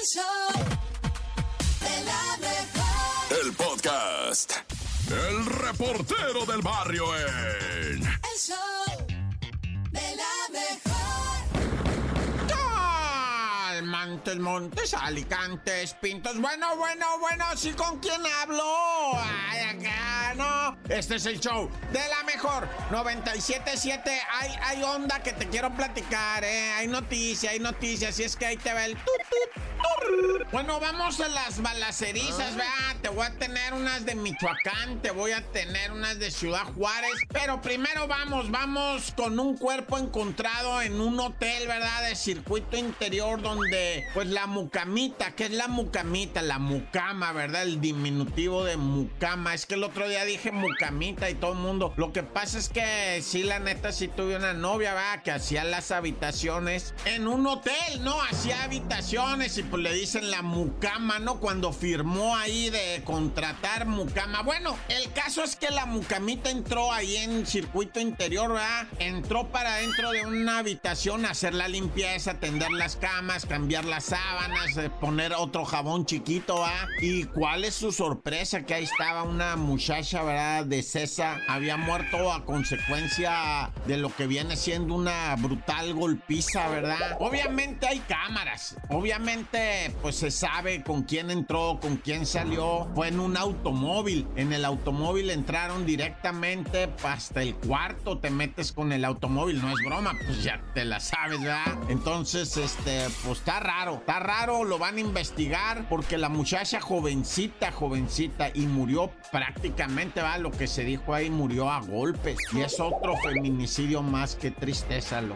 El show de la mejor. El podcast. El reportero del barrio en. El show Montes, Montes, Alicantes, Pintos. Bueno, bueno, bueno, ¿sí con quién hablo? Ay, acá, no. Este es el show de la mejor 97.7. Hay, hay onda que te quiero platicar, ¿eh? Hay noticias, hay noticias. Y es que ahí te va el. Bueno, vamos a las balacerizas, ¿verdad? Te voy a tener unas de Michoacán, te voy a tener unas de Ciudad Juárez. Pero primero vamos, vamos con un cuerpo encontrado en un hotel, ¿verdad? De circuito interior donde, pues la mucamita, ¿qué es la mucamita? La mucama, ¿verdad? El diminutivo de mucama. Es que el otro día dije mucamita y todo el mundo. Lo que pasa es que sí, la neta, sí tuve una novia, ¿verdad? Que hacía las habitaciones en un hotel, ¿no? Hacía habitaciones y pues le dicen la mucama, ¿no? Cuando firmó ahí de contratar mucama. Bueno, el caso es que la mucamita entró ahí en circuito interior, ¿verdad? Entró para dentro de una habitación a hacer la limpieza, tender las camas, cambiar las sábanas, eh, poner otro jabón chiquito, ¿verdad? Y cuál es su sorpresa que ahí estaba una muchacha, ¿verdad? De César. Había muerto a consecuencia de lo que viene siendo una brutal golpiza, ¿verdad? Obviamente hay cámaras. Obviamente, pues se sabe con quién entró, con quién salió. Fue en un automóvil. En el automóvil entraron directamente hasta el cuarto. Te metes con el automóvil. No es broma, pues ya te la sabes, ¿verdad? Entonces, este, pues está Está raro, lo van a investigar porque la muchacha jovencita, jovencita y murió prácticamente, va, lo que se dijo ahí, murió a golpes. Y es otro feminicidio más que tristeza, lo.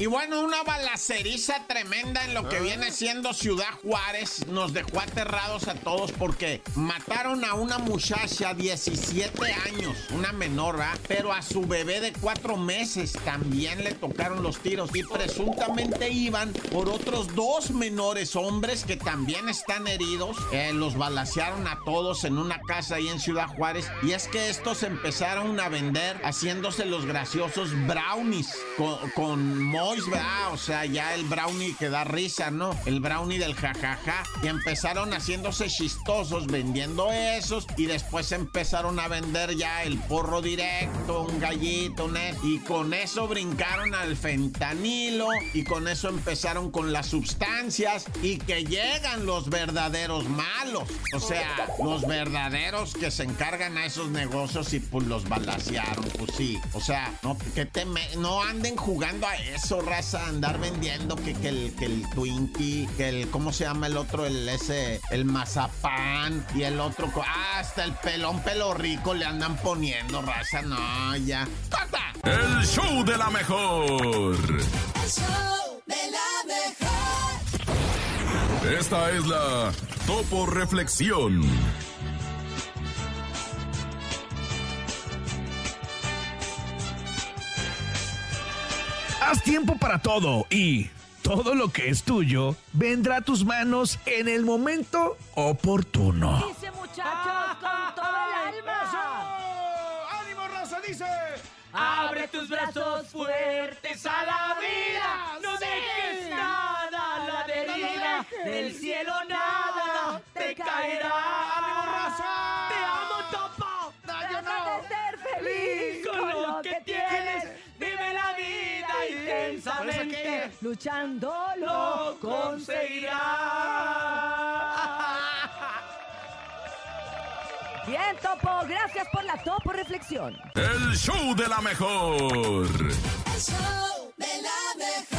Y bueno, una balaceriza tremenda en lo que viene siendo Ciudad Juárez nos dejó aterrados a todos porque mataron a una muchacha 17 años, una menor, ¿verdad? pero a su bebé de 4 meses también le tocaron los tiros y presuntamente iban por otros dos menores hombres que también están heridos. Eh, los balacearon a todos en una casa ahí en Ciudad Juárez y es que estos empezaron a vender haciéndose los graciosos brownies con, con Mois, ¿verdad? O sea, ya el brownie que da risa, ¿no? El brownie del jajaja. Y empezaron haciéndose chistosos vendiendo esos. Y después empezaron a vender ya el porro directo, un gallito, un Y con eso brincaron al fentanilo. Y con eso empezaron con las sustancias. Y que llegan los verdaderos malos. O sea, los verdaderos que se encargan a esos negocios y pues los balacearon. Pues sí. O sea, no, que te no anden jugando a eso, raza. Andar vendiendo que, que el, que el Twinkie, que el, ¿cómo se llama el otro? El ese, el mazapán y el otro. Ah, hasta el pelón pelo rico le andan poniendo, raza. No, ya. ¡Corta! El show de la mejor. El show de la mejor. Esta es la Topo Reflexión. Haz tiempo para todo y todo lo que es tuyo vendrá a tus manos en el momento oportuno. Dice muchachos con todo el alma. ¡Ánimo, raza! Dice. Abre tus brazos fuertes a la vida. No dejes nada a la deriva. Del cielo nada te caerá. Luchando lo conseguirás. Bien, Topo. Gracias por la Topo Reflexión. El show de la mejor. El show de la mejor.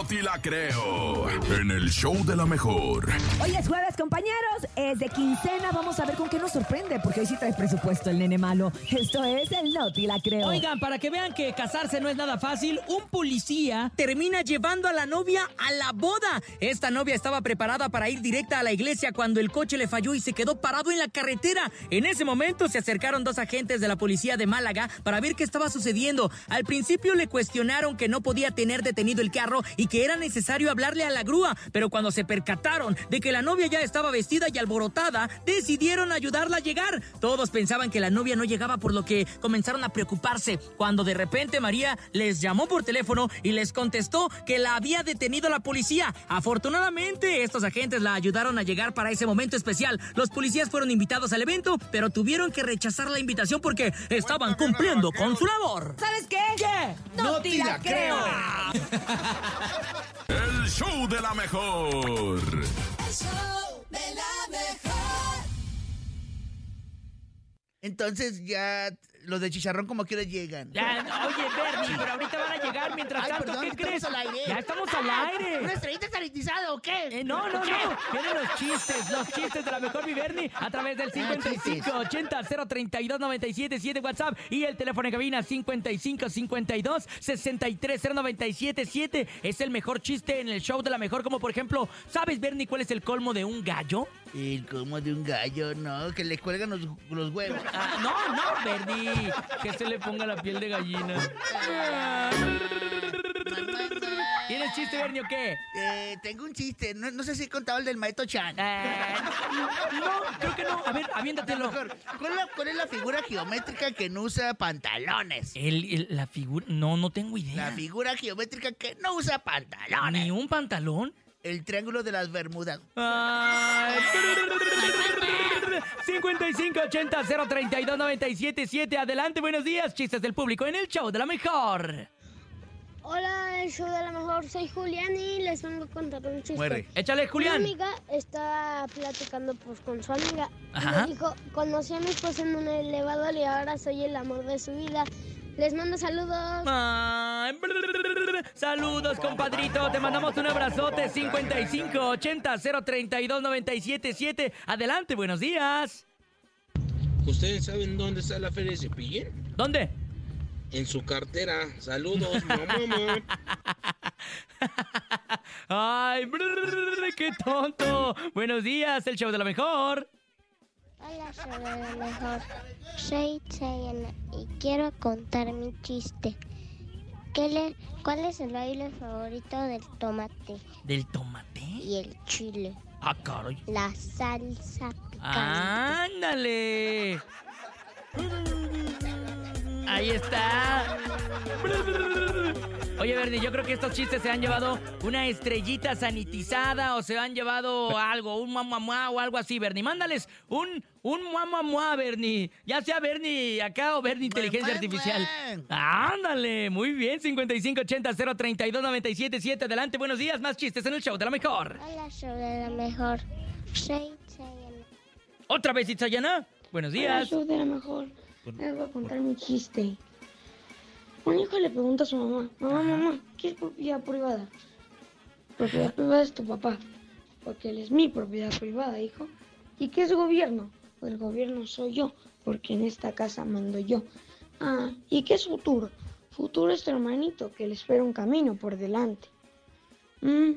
No te la creo. En el show de la mejor. Hoy es jueves, compañeros. Es de quincena. Vamos a ver con qué nos sorprende, porque hoy sí trae presupuesto el nene malo. Esto es el Noti la creo. Oigan, para que vean que casarse no es nada fácil, un policía termina llevando a la novia a la boda. Esta novia estaba preparada para ir directa a la iglesia cuando el coche le falló y se quedó parado en la carretera. En ese momento se acercaron dos agentes de la policía de Málaga para ver qué estaba sucediendo. Al principio le cuestionaron que no podía tener detenido el carro carro y que era necesario hablarle a la grúa, pero cuando se percataron de que la novia ya estaba vestida y alborotada, decidieron ayudarla a llegar. Todos pensaban que la novia no llegaba, por lo que comenzaron a preocuparse, cuando de repente María les llamó por teléfono y les contestó que la había detenido la policía. Afortunadamente, estos agentes la ayudaron a llegar para ese momento especial. Los policías fueron invitados al evento, pero tuvieron que rechazar la invitación porque estaban cumpliendo con su labor. ¿Sabes qué? ¿Qué? No, te la creo. El show de la mejor. El show de la mejor. Entonces ya los de chicharrón como quiera llegan. Ya, oye, Bernie, pero ahorita van a llegar mientras Ay, tanto, perdón, ¿qué estamos crees? al aire. Ya estamos al aire. ¿Una estrellita sanitizada o qué? Eh, no, no, no. Vienen los chistes, los chistes de la mejor mi Bernie a través del 55 80 032 97 7 WhatsApp y el teléfono en cabina 55 52 63 097 7. Es el mejor chiste en el show de la mejor, como por ejemplo, ¿sabes, Bernie, cuál es el colmo de un gallo? El como de un gallo, no, que le cuelgan los, los huevos. Ah, no, no, Bernie, que se le ponga la piel de gallina. ¿Tienes chiste, Bernie, o qué? Eh, tengo un chiste, no, no sé si he contado el del Maeto Chan. Eh, no, creo que no. A ver, aviéntatelo. mejor, ¿cuál, es la, cuál es la figura geométrica que no usa pantalones? El, el- la figura. No, no tengo idea. La figura geométrica que no usa pantalones. ¿Ni un pantalón? El triángulo de las Bermudas. Ay. 5580 032 977 Adelante, buenos días, chistes del público en el show de la mejor. Hola, el show de la mejor. Soy Julián y les vengo a contar un chiste. Muere. Échale, Mi Julián. amiga está platicando pues, con su amiga. Y Ajá. dijo, conocí a mi esposa en un elevador y ahora soy el amor de su vida. Les mando saludos. Ay. Saludos, compadrito. Te mandamos un abrazote. 5580 032 977 Adelante, buenos días. ¿Ustedes saben dónde está la feria de Cepillín? ¿Dónde? En su cartera. Saludos, mamá. Ay, brrr, qué tonto. Buenos días, el show de la mejor. Hola, de la mejor. Soy Chayana y quiero contar mi chiste. ¿Qué le, ¿Cuál es el baile favorito del tomate ¿Del tomate? y el chile? Ah, caray. La salsa picante. ¡Ándale! Ahí está. Oye, Bernie, yo creo que estos chistes se han llevado una estrellita sanitizada o se han llevado algo, un mamá o algo así, Bernie. Mándales un, un mamá, Bernie. Ya sea Bernie acá o Bernie Inteligencia Artificial. Ándale, muy bien. 5580 032 977 Adelante, buenos días. Más chistes en el show de la mejor. Hola, show de la mejor. Soy Chayana. Otra vez, Itzayana. Buenos Hola, días. show de la mejor. Les voy a contar mi chiste. Un hijo le pregunta a su mamá, mamá, mamá, ¿qué es propiedad privada? Propiedad privada es tu papá, porque él es mi propiedad privada, hijo. ¿Y qué es gobierno? Pues el gobierno soy yo, porque en esta casa mando yo. Ah, ¿y qué es futuro? Futuro es tu hermanito, que le espera un camino por delante. Mm,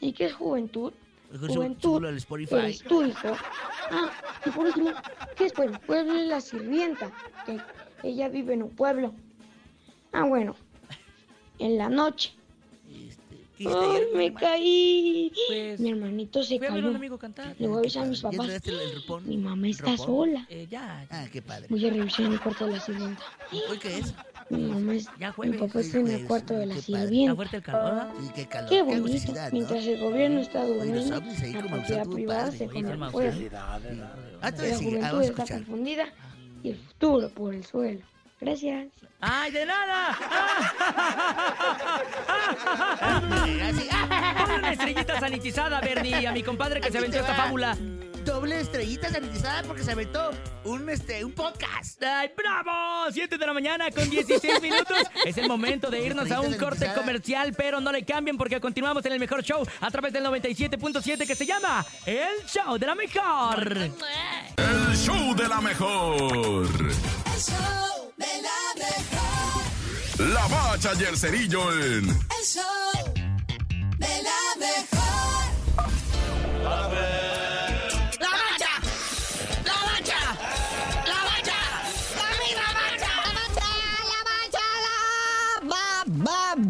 ¿y qué es juventud? Juventud tu hijo. Ah, y por último, ¿qué es pueblo? Pueblo es la sirvienta, que ella vive en un pueblo. Ah, bueno, en la noche. Este, ¿qué hiciste ¡Ay, ayer, me mamá? caí! Pues, Mi hermanito se Fui a ver a cayó. un amigo cantar. Le voy a avisar a mis ¿Ya papás. el, el? Mi mamá está sola. Eh, ya, ya. Ah, qué padre. Voy a revisar en el cuarto de la sirvienta. ¿Hoy qué es? Mi mamá es... Ya Mi jueves. papá está en el cuarto de la padre. Está sirvienta. fuerte el calor, ¿verdad? Sí, qué calor. Qué bonito. Mientras el gobierno está durmiendo, la propiedad privada se come usted- Ah, La juventud está confundida y el futuro por el suelo. Gracias. ¡Ay, de nada! Ah, Ponle una estrellita sanitizada, Bernie, a mi compadre que se aventó esta fábula. Doble estrellita sanitizada porque se aventó un, este, un podcast. ¡Ay, bravo! 7 de la mañana con 16 minutos. Es el momento de irnos a un corte comercial, pero no le cambien porque continuamos en el mejor show a través del 97.7 que se llama El Show de la Mejor. El show de la mejor. El show de la mejor. La bacha y el cerillo en El show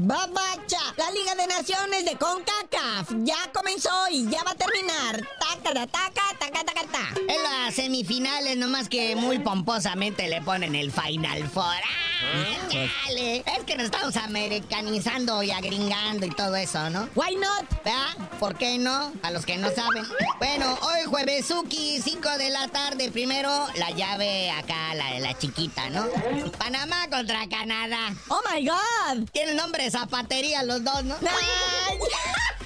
La bacha, la Liga de Naciones de CONCACAF. Ya comenzó y ya va a terminar. Taca, taca, taca, taca, taca. En las semifinales, nomás que muy pomposamente le ponen el Final Four. ¡Ah, chale! Es que nos estamos americanizando y agringando y todo eso, ¿no? Why not? ¿Verdad? ¿Por qué no? A los que no saben. Bueno, hoy jueves, Suki, 5 de la tarde. Primero, la llave acá, la de la chiquita, ¿no? Panamá contra Canadá. Oh my God. Tienen nombre de zapatería los dos, ¿no? Ay.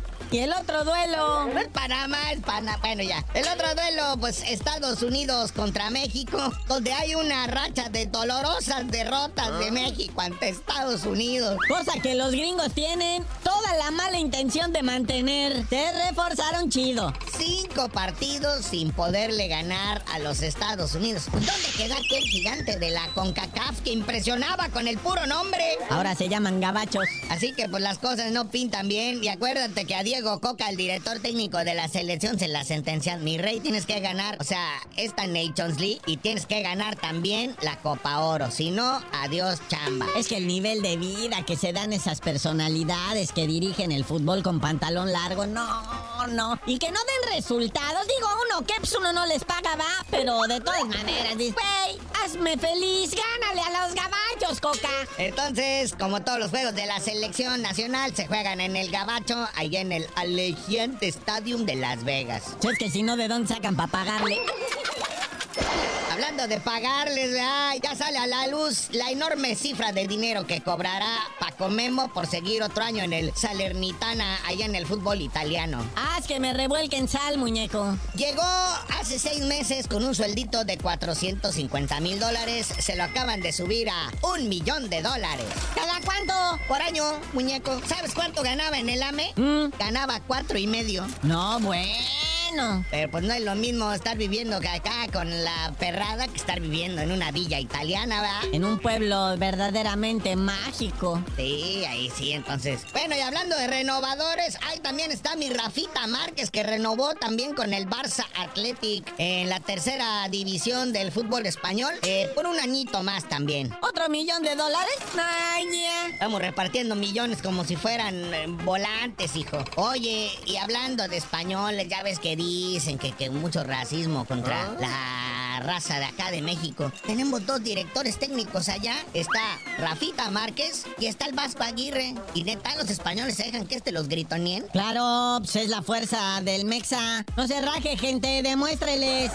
Y el otro duelo. No es Panamá, es Panamá. Bueno, ya. El otro duelo, pues Estados Unidos contra México, donde hay una racha de dolorosas derrotas de México ante Estados Unidos. Cosa que los gringos tienen toda la mala intención de mantener. Se reforzaron chido. Cinco partidos sin poderle ganar a los Estados Unidos. ¿Dónde queda aquel gigante de la CONCACAF que impresionaba con el puro nombre? Ahora se llaman gabachos. Así que pues las cosas no pintan bien. Y acuérdate que a Diego Coca, el director técnico de la selección, se la sentencian. Mi rey, tienes que ganar, o sea, esta Nations League y tienes que ganar también la Copa Oro. Si no, adiós chamba. Es que el nivel de vida que se dan esas personalidades que dirigen el fútbol con pantalón largo, no, no. Y que no den resultados. Digo, uno, que pues uno no les paga, va, pero de todas maneras, dices, güey, hazme feliz, gánale a los gabachos, Coca. Entonces, como todos los juegos de la selección nacional, se juegan en el Gabacho, ahí en el Allegiant Stadium de Las Vegas. Es que si no, ¿de dónde sacan para pagarle? Hablando de pagarles, ay, ya sale a la luz la enorme cifra de dinero que cobrará Paco Memo por seguir otro año en el Salernitana, allá en el fútbol italiano. Haz que me revuelquen sal, muñeco. Llegó hace seis meses con un sueldito de 450 mil dólares. Se lo acaban de subir a un millón de dólares. ¿Cada cuánto? Por año, muñeco. ¿Sabes cuánto ganaba en el AME? Mm. Ganaba cuatro y medio. No, bueno. Pero pues no es lo mismo estar viviendo acá con la perrada que estar viviendo en una villa italiana, ¿verdad? En un pueblo verdaderamente mágico. Sí, ahí sí, entonces. Bueno, y hablando de renovadores, ahí también está mi Rafita Márquez, que renovó también con el Barça Athletic en la tercera división del fútbol español, eh, por un añito más también. ¿Otro millón de dólares? Ay, yeah. Estamos repartiendo millones como si fueran eh, volantes, hijo. Oye, y hablando de españoles, ya ves que dicen que, que mucho racismo contra la raza de acá de México. Tenemos dos directores técnicos allá. Está Rafita Márquez y está el Vasco Aguirre. Y neta, los españoles se dejan que este los gritonien. Claro, pues es la fuerza del Mexa. No se raje, gente, demuéstreles.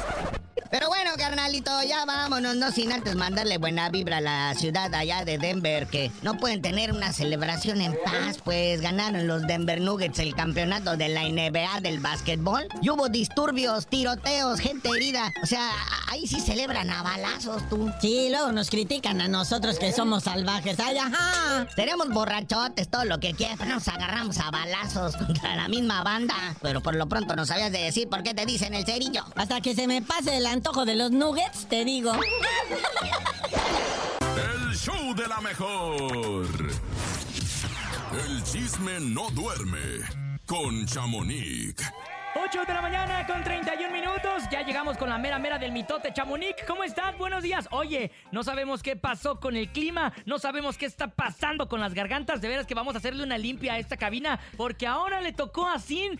Pero bueno, carnalito, ya vámonos, no sin antes mandarle buena vibra a la ciudad allá de Denver, que no pueden tener una celebración en paz, pues ganaron los Denver Nuggets el campeonato de la NBA del básquetbol. Y hubo disturbios, tiroteos, gente herida. O sea, ahí sí celebran a balazos, tú. Sí, luego nos critican a nosotros que somos salvajes. ¡Ay, ajá! Seremos borrachotes, todo lo que quieras, pero nos agarramos a balazos contra la misma banda. Pero por lo pronto no sabías de decir por qué te dicen el cerillo. Hasta que se me pase el antojo de los nuggets, te digo. El show de la mejor. El chisme no duerme con Chamonix. 8 de la mañana con 31 minutos. Ya llegamos con la mera mera del mitote Chamonix. ¿Cómo estás? Buenos días. Oye, no sabemos qué pasó con el clima. No sabemos qué está pasando con las gargantas. De veras que vamos a hacerle una limpia a esta cabina. Porque ahora le tocó a Sin.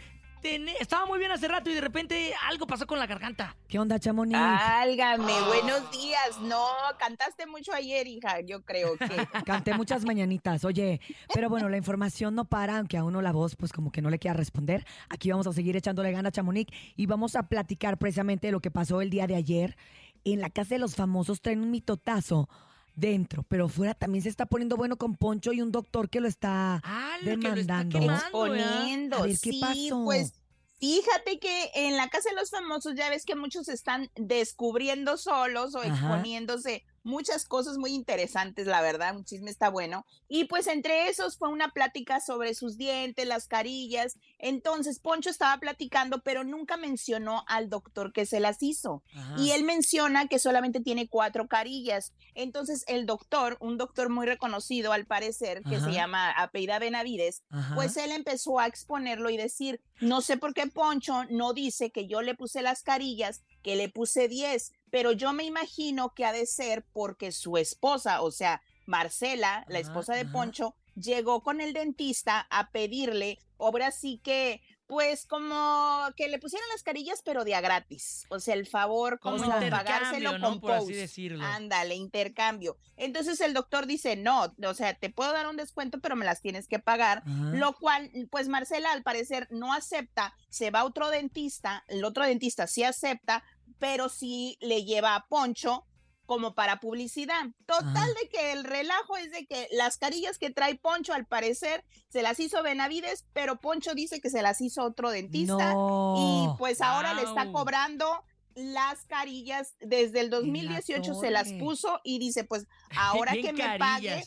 Estaba muy bien hace rato y de repente algo pasó con la garganta. ¿Qué onda, Chamonix? Álgame, buenos días. No, cantaste mucho ayer, hija. Yo creo que. Canté muchas mañanitas, oye, pero bueno, la información no para, aunque a uno la voz pues como que no le quiera responder. Aquí vamos a seguir echándole ganas, Chamonix, y vamos a platicar precisamente de lo que pasó el día de ayer. En la casa de los famosos traen un mitotazo dentro, pero fuera también se está poniendo bueno con Poncho y un doctor que lo está que lo está demandando. Exponiendo. A ver, ¿qué sí, pasó? pues fíjate que en la casa de los famosos ya ves que muchos están descubriendo solos o Ajá. exponiéndose muchas cosas muy interesantes, la verdad, un chisme está bueno. Y pues entre esos fue una plática sobre sus dientes, las carillas. Entonces Poncho estaba platicando, pero nunca mencionó al doctor que se las hizo. Y él menciona que solamente tiene cuatro carillas. Entonces el doctor, un doctor muy reconocido al parecer, que Ajá. se llama Apeida Benavides, Ajá. pues él empezó a exponerlo y decir, no sé por qué Poncho no dice que yo le puse las carillas, que le puse 10, pero yo me imagino que ha de ser porque su esposa, o sea, Marcela, la esposa de Poncho, llegó con el dentista a pedirle, ahora sí que, pues como que le pusieran las carillas, pero de a gratis. O sea, el favor, Como como pagárselo ¿no? con Por así decirlo. Ándale, intercambio. Entonces el doctor dice, no, o sea, te puedo dar un descuento, pero me las tienes que pagar. Ajá. Lo cual, pues Marcela al parecer no acepta, se va a otro dentista, el otro dentista sí acepta, pero sí le lleva a Poncho como para publicidad. Total Ajá. de que el relajo es de que las carillas que trae Poncho al parecer se las hizo Benavides, pero Poncho dice que se las hizo otro dentista No. y pues ahora le está cobrando las carillas desde el 2018 se las puso y dice pues ahora que me pague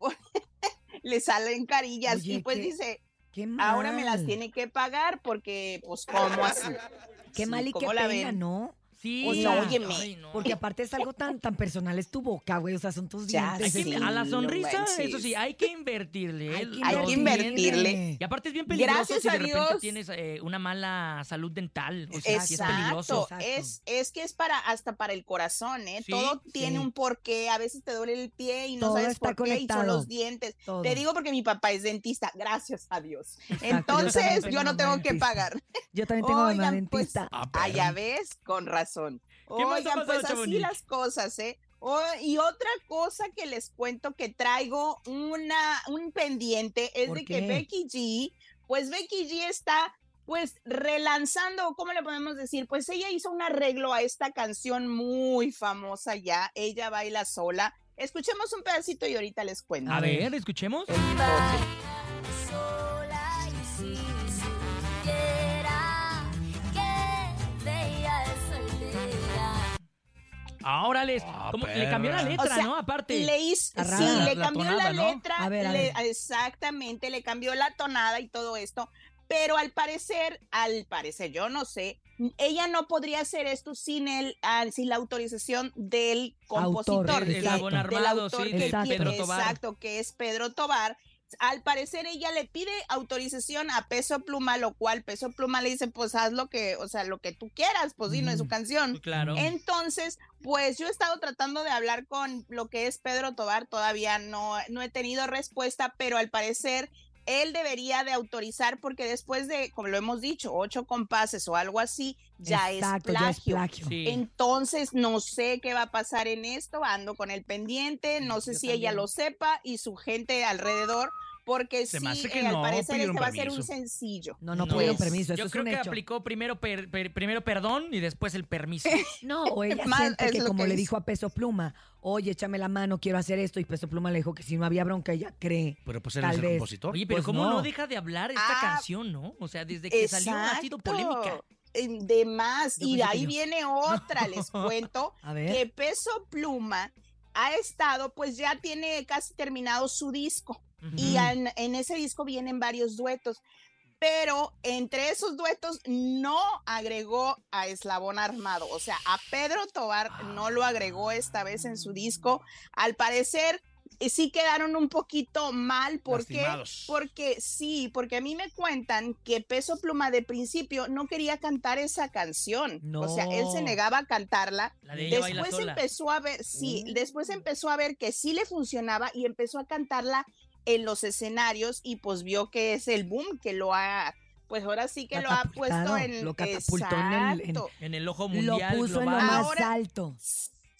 le salen carillas Oye, y pues qué- dice Qué ahora me las tiene que pagar porque pues cómo así Qué Sí, mal y qué ¿cómo la pena? ¿no? Sí. O sea, óyeme. Ay, no. Porque aparte es algo tan, tan personal, es tu boca, güey. O sea, son tus Ya dientes. Es- a la sonrisa, eso sí, hay que invertirle. Hay ¿eh? que Hay dientes. invertirle. Y aparte es bien peligroso Gracias si de a repente Dios. tienes eh, una mala salud dental. O sea, sí es peligroso. Exacto, es, es que es para hasta para el corazón, ¿eh? Sí, Todo tiene sí. un porqué, a veces te duele el pie y no Todo sabes está por qué y son conectado. los dientes. Todo. Te digo porque mi papá es dentista, gracias a Dios. Exacto, Entonces yo, no tengo que pagar. Yo también tengo Oigan, pues, dentista. Ah, ya ves, con razón. ¿Qué más ha Oigan, pasado, pues así las cosas, ¿eh? Oh, y otra cosa que les cuento que traigo una, un pendiente es ¿Por de qué? que Becky G, pues Becky G está pues relanzando, ¿cómo le podemos decir? Pues ella hizo un arreglo a esta canción muy famosa ya, ella baila sola. Escuchemos un pedacito y ahorita les cuento. A ver, escuchemos. sola Ahora les. ¿cómo? Le cambió la letra, O sea, ¿no? Aparte. Le hizo, sí, le la cambió tonada, la ¿no? letra, A ver, a le- ver. exactamente, le cambió la tonada y todo esto, pero al parecer, al parecer, yo no sé, ella no podría hacer esto sin el, ah, sin la autorización del compositor, Autor, El que-. Eslabón del Armado, autor sí, que de Exacto. quiere- Pedro Tobar. exacto, que es Pedro Tobar. Al parecer ella le pide autorización a Peso Pluma, lo cual Peso Pluma le dice, pues haz lo que, o sea, lo que tú quieras, pues sí, no es su Mm. canción. Claro. Entonces, pues yo he estado tratando de hablar con lo que es Pedro Tobar, todavía no, no he tenido respuesta, pero al parecer él debería de autorizar porque después de, como lo hemos dicho, ocho compases o algo así, ya Exacto, es ya es plagio. Sí. Entonces, no sé qué va a pasar en esto, ando con el pendiente, no sé Yo si ella lo sepa y su gente alrededor, porque Se sí, me hace que eh, al no, parecer pidieron este va a ser un sencillo. No, no, No. pidieron permiso, eso Yo es creo un que hecho. aplicó primero, per- per- primero perdón y después el permiso. No, o ella Más siente es que como que le dijo a Peso Pluma, oye, échame la mano, quiero hacer esto, y Peso Pluma le dijo que si no había bronca, ella cree. Pero pues él es el vez. compositor. Oye, pero Pues ¿cómo no. no. deja de hablar esta Ah, canción, no? O sea, desde que salió ha sido polémica. Eh, De más. Yo Y ahí yo. viene otra, les cuento, A ver. que Peso Pluma ha estado, pues ya tiene casi terminado su disco. Y Ujú. en, en ese disco vienen varios duetos. Pero entre esos duetos no agregó a Eslabón Armado. O sea, a Pedro Tobar no lo agregó esta vez en su disco. Al parecer, eh, sí quedaron un poquito mal. ¿Por qué? Lastimados. Porque sí, porque a mí me cuentan que Peso Pluma de principio no quería cantar esa canción. O sea, él se negaba a cantarla. La de Después empezó a ver, sí, Uh. después empezó a ver que sí le funcionaba y empezó a cantarla en los escenarios y pues vio que es el boom que lo ha, pues ahora sí que lo ha puesto en lo catapultó en el- en- Exacto. En el ojo Lo mundial puso en lo más Ahora- alto.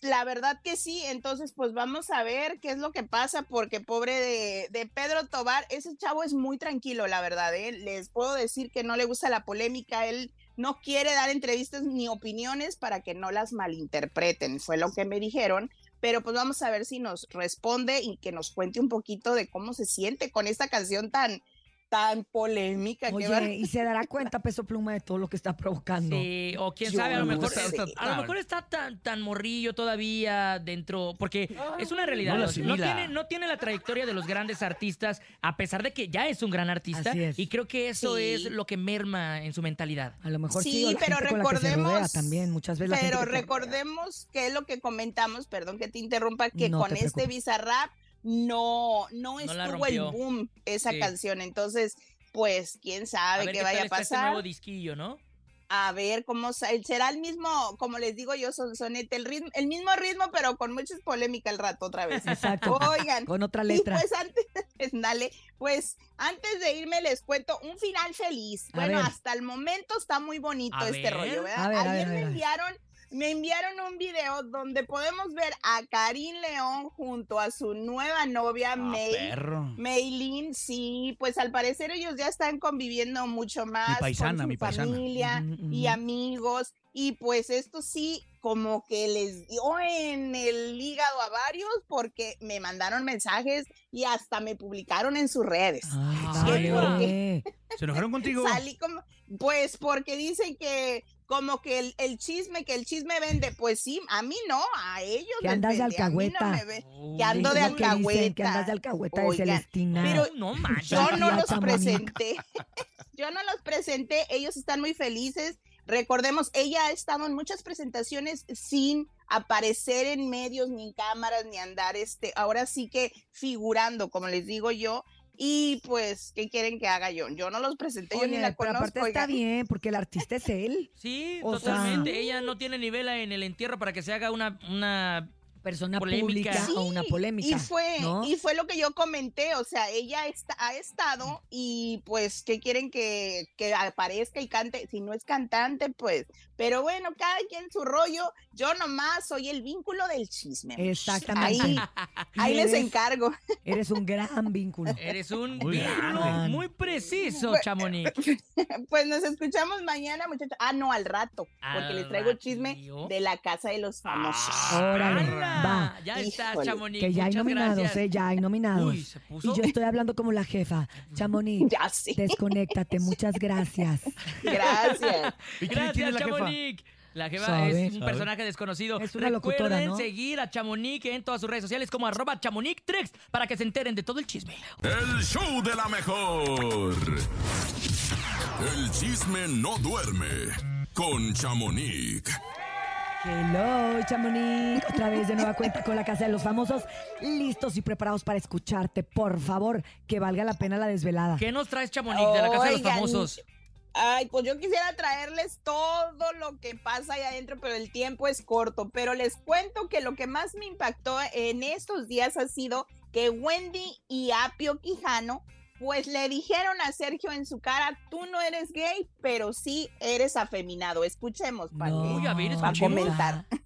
La verdad que sí, entonces pues vamos a ver qué es lo que pasa, porque pobre de, de Pedro Tobar, ese chavo es muy tranquilo, la verdad, ¿eh? les puedo decir que no le gusta la polémica, él no quiere dar entrevistas ni opiniones para que no las malinterpreten, fue lo que me dijeron, pero pues vamos a ver si nos responde y que nos cuente un poquito de cómo se siente con esta canción tan, tan polémica. Oye, y se dará cuenta Peso Pluma de todo lo que está provocando. Sí, o quién Yo sabe, a lo no mejor, sé. a lo mejor está tan, tan morrillo todavía dentro, porque es una realidad. No tiene, no tiene la trayectoria de los grandes artistas, a pesar de que ya es un gran artista. Así es. Y creo que eso Sí. es lo que merma en su mentalidad. A lo mejor sí, pero que recordemos- también, muchas veces la gente Pero que recordemos que es lo que comentamos, perdón que te interrumpa, que No con te este. Bizarrap no, no estuvo el boom esa Sí. canción. Entonces, pues, quién sabe qué qué vaya a este pasar. nuevo disquillo, ¿no? a ver cómo será el mismo, como les digo yo, son sonete, el ritmo, el mismo ritmo, pero con mucha polémica el rato otra vez. Exacto. Oigan. Con otra Y letra. pues antes, dale, pues antes de irme les cuento un final feliz. A Bueno, ver. hasta el momento está muy bonito A este ver. rollo, ¿verdad? A ver, a Ayer me ver, a ver. enviaron, me enviaron un video donde podemos ver a Karim León junto a su nueva novia May. perro. Maylin, sí, pues al parecer ellos ya están conviviendo mucho más paisana, con su familia Ujú, y amigos y pues esto sí como que les dio en el hígado a varios porque me mandaron mensajes y hasta me publicaron en sus redes. Que dale. porque ¿Se enojaron contigo? salí como pues porque dicen que como que el, el chisme, que el chisme vende, pues sí, a mí no, a ellos Que andas de vende, no alcahueta. me ve- que ando de que dicen, alcahueta. que andas de alcahueta de Celestina. Pero No manches. yo no los presenté. Yo no los presenté, ellos están muy felices. Recordemos, ella ha estado en muchas presentaciones sin aparecer en medios, ni en cámaras, ni andar este, ahora sí que figurando, como les digo yo. Y pues, ¿qué quieren que haga yo? Yo no los presenté, yo ni la pero conozco. aparte está bien, porque el artista es él. Sí, O sea- totalmente. Ella no tiene nivel en el entierro para que se haga una, una Persona Polémica. pública o una polémica. Y fue, ¿no? y fue lo que yo comenté, o sea, ella está, ha estado y pues, ¿qué quieren que, que aparezca y cante? Si no es cantante, pues, pero bueno, cada quien su rollo, yo nomás soy el vínculo del chisme. Exactamente. Ahí, ahí les encargo. Eres un gran vínculo. Eres un Muy vínculo muy preciso, Pues- Chamonix. Pues nos escuchamos mañana, muchachos. Ah, no, al rato, porque Al les traigo chisme ratillo. de la casa de los famosos. Órale, ¡Hala! Va. Ya estás, Híjole. Chamonix. Que ya hay nominados, gracias. ¿eh? Ya hay nominados. Uy, se puso. Y yo estoy hablando como la jefa. Chamonix, Ya sé. desconéctate. Muchas gracias. Gracias. ¿Y quién, quién Gracias, es la jefa? Chamonix. La jefa ¿Sabe? es un ¿Sabe? personaje desconocido. Es una locutora, Recuerden ¿no? seguir a Chamonix en todas sus redes sociales como arroba chamonixtrex para que se enteren de todo el chisme. El show de la mejor. El chisme no duerme con Chamonix. Hello, Chamonix. Otra vez de nueva cuenta con la Casa de los Famosos. Listos y preparados para escucharte. Por favor, que valga la pena la desvelada. ¿Qué nos traes, Chamonix, de la Casa de los Oigan, Famosos? Ay, pues yo quisiera traerles todo lo que pasa ahí adentro, pero el tiempo es corto. Pero les cuento que lo que más me impactó en estos días ha sido que Wendy y Apio Quijano, pues le dijeron a Sergio en su cara, tú no eres gay, pero sí eres afeminado. Escuchemos, para No, Uy, a ver, para comentar.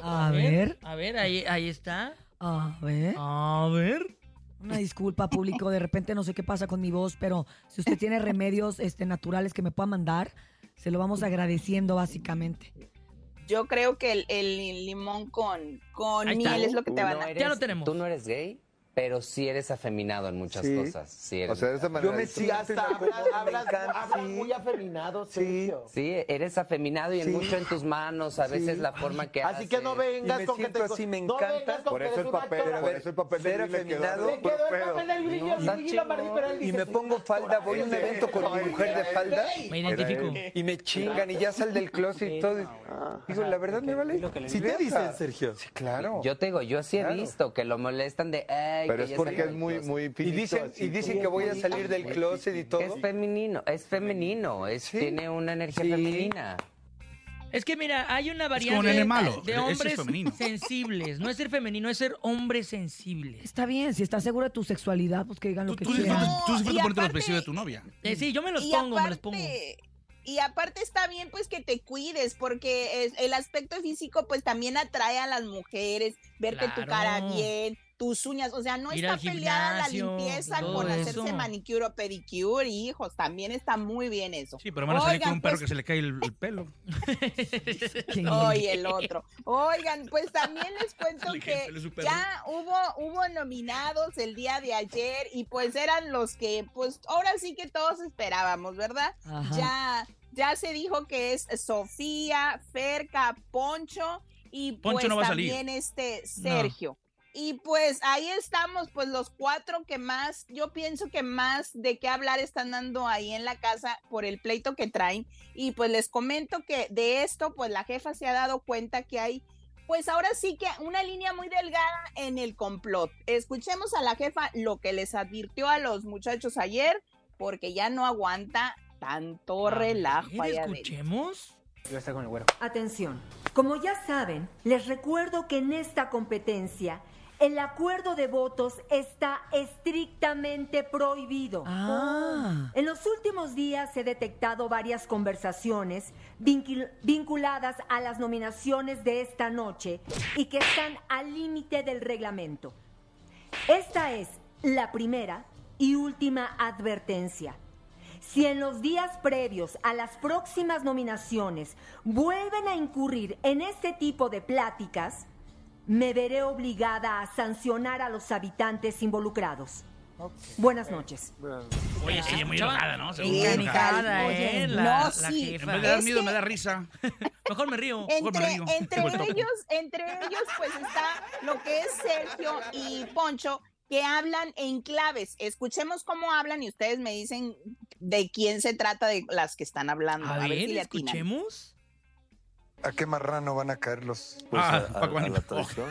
A ver, A ver, ahí, ahí está. a ver. A ver. Una disculpa, público. De repente no sé qué pasa con mi voz, pero si usted tiene remedios este, naturales que me pueda mandar, se lo vamos agradeciendo básicamente. Yo creo que el, el limón con, con miel es lo que te van no a... eres- Ya lo tenemos. Tú no eres gay, pero sí eres afeminado en muchas Sí. cosas. Sí, eres O sea, de esa manera. Yo me siento hablas, me hablas, sí. muy afeminado, Sergio. Sí, eres afeminado y en Sí. mucho en tus manos, a veces Sí. la forma que Así que no haces. vengas Y me con que te así, me encanta. Por eso el papel, por eso el papel de afeminado. Le quedó el papel del grillo, Y me pongo falda, voy a un evento con mi mujer de falda Me identifico. y me chingan y ya sal del closet y todo. Digo, la verdad me vale. Si te dicen, Sergio. Sí, claro. Yo te digo, yo sí he visto que lo molestan de. "Ay, Pero es porque es muy, closet". muy Y finito. dicen, así y dicen que voy a salir del closet y todo. Es femenino, es femenino, es, tiene una energía femenina. Es que mira, hay una variante de es hombres sensibles. No es ser femenino, es ser hombre sensible. Está bien, si estás seguro de tu sexualidad, pues que digan lo que Tú quieran. disfrutas, tú disfrutas y ponerte los aparte- vestidos de tu novia. Eh, sí, yo me los Y pongo, me los pongo. Y aparte está bien pues que te cuides porque es- el aspecto físico pues también atrae a las mujeres, ver que tu cara bien, tus uñas, o sea, no Ir está peleada la limpieza con eso. hacerse manicure o pedicure, hijos, también está muy bien eso. Sí, pero van a salir con Oigan, un perro pues, que se le cae el, el pelo. Oye, el otro. Oigan, pues también les cuento que ya hubo, hubo nominados el día de ayer y pues eran los que, pues ahora sí que todos esperábamos, ¿verdad? Ajá. Ya, ya se dijo que es Sofía, Ferca, Poncho y Poncho pues no va a salir. también este Sergio. Y pues ahí estamos, pues los cuatro que más, yo pienso que más de qué hablar están dando ahí en la casa por el pleito que traen. Y pues les comento que de esto, pues la jefa se ha dado cuenta que hay, pues ahora sí que una línea muy delgada en el complot. Escuchemos a la jefa lo que les advirtió a los muchachos ayer, porque ya no aguanta tanto relajo allá. ¿Escuchemos? Yo estoy con el güero. Atención, como ya saben, les recuerdo que en esta competencia el acuerdo de votos está estrictamente prohibido. Ah. En los últimos días he detectado varias conversaciones vincul- vinculadas a las nominaciones de esta noche y que están al límite del reglamento. Esta es la primera y última advertencia. Si en los días previos a las próximas nominaciones vuelven a incurrir en este tipo de pláticas, me veré obligada a sancionar a los habitantes involucrados. Buenas noches. Oye, sí, muy enojada, ¿no? Se ve muy Encanijada, enojada. ¿eh? Oye, La, no, la sí. En jefa. vez de dar Es miedo, que- me da risa. Mejor me río. Mejor me Entre, río. entre ellos, entre ellos, pues está lo que es Sergio y Poncho, que hablan en claves. Escuchemos cómo hablan y ustedes me dicen de quién se trata de las que están hablando. A A, ver, ver, si le atinan. escuchemos. ¿A qué marrano van a caer los...? Pues Ah, a, a- Paco a la traición,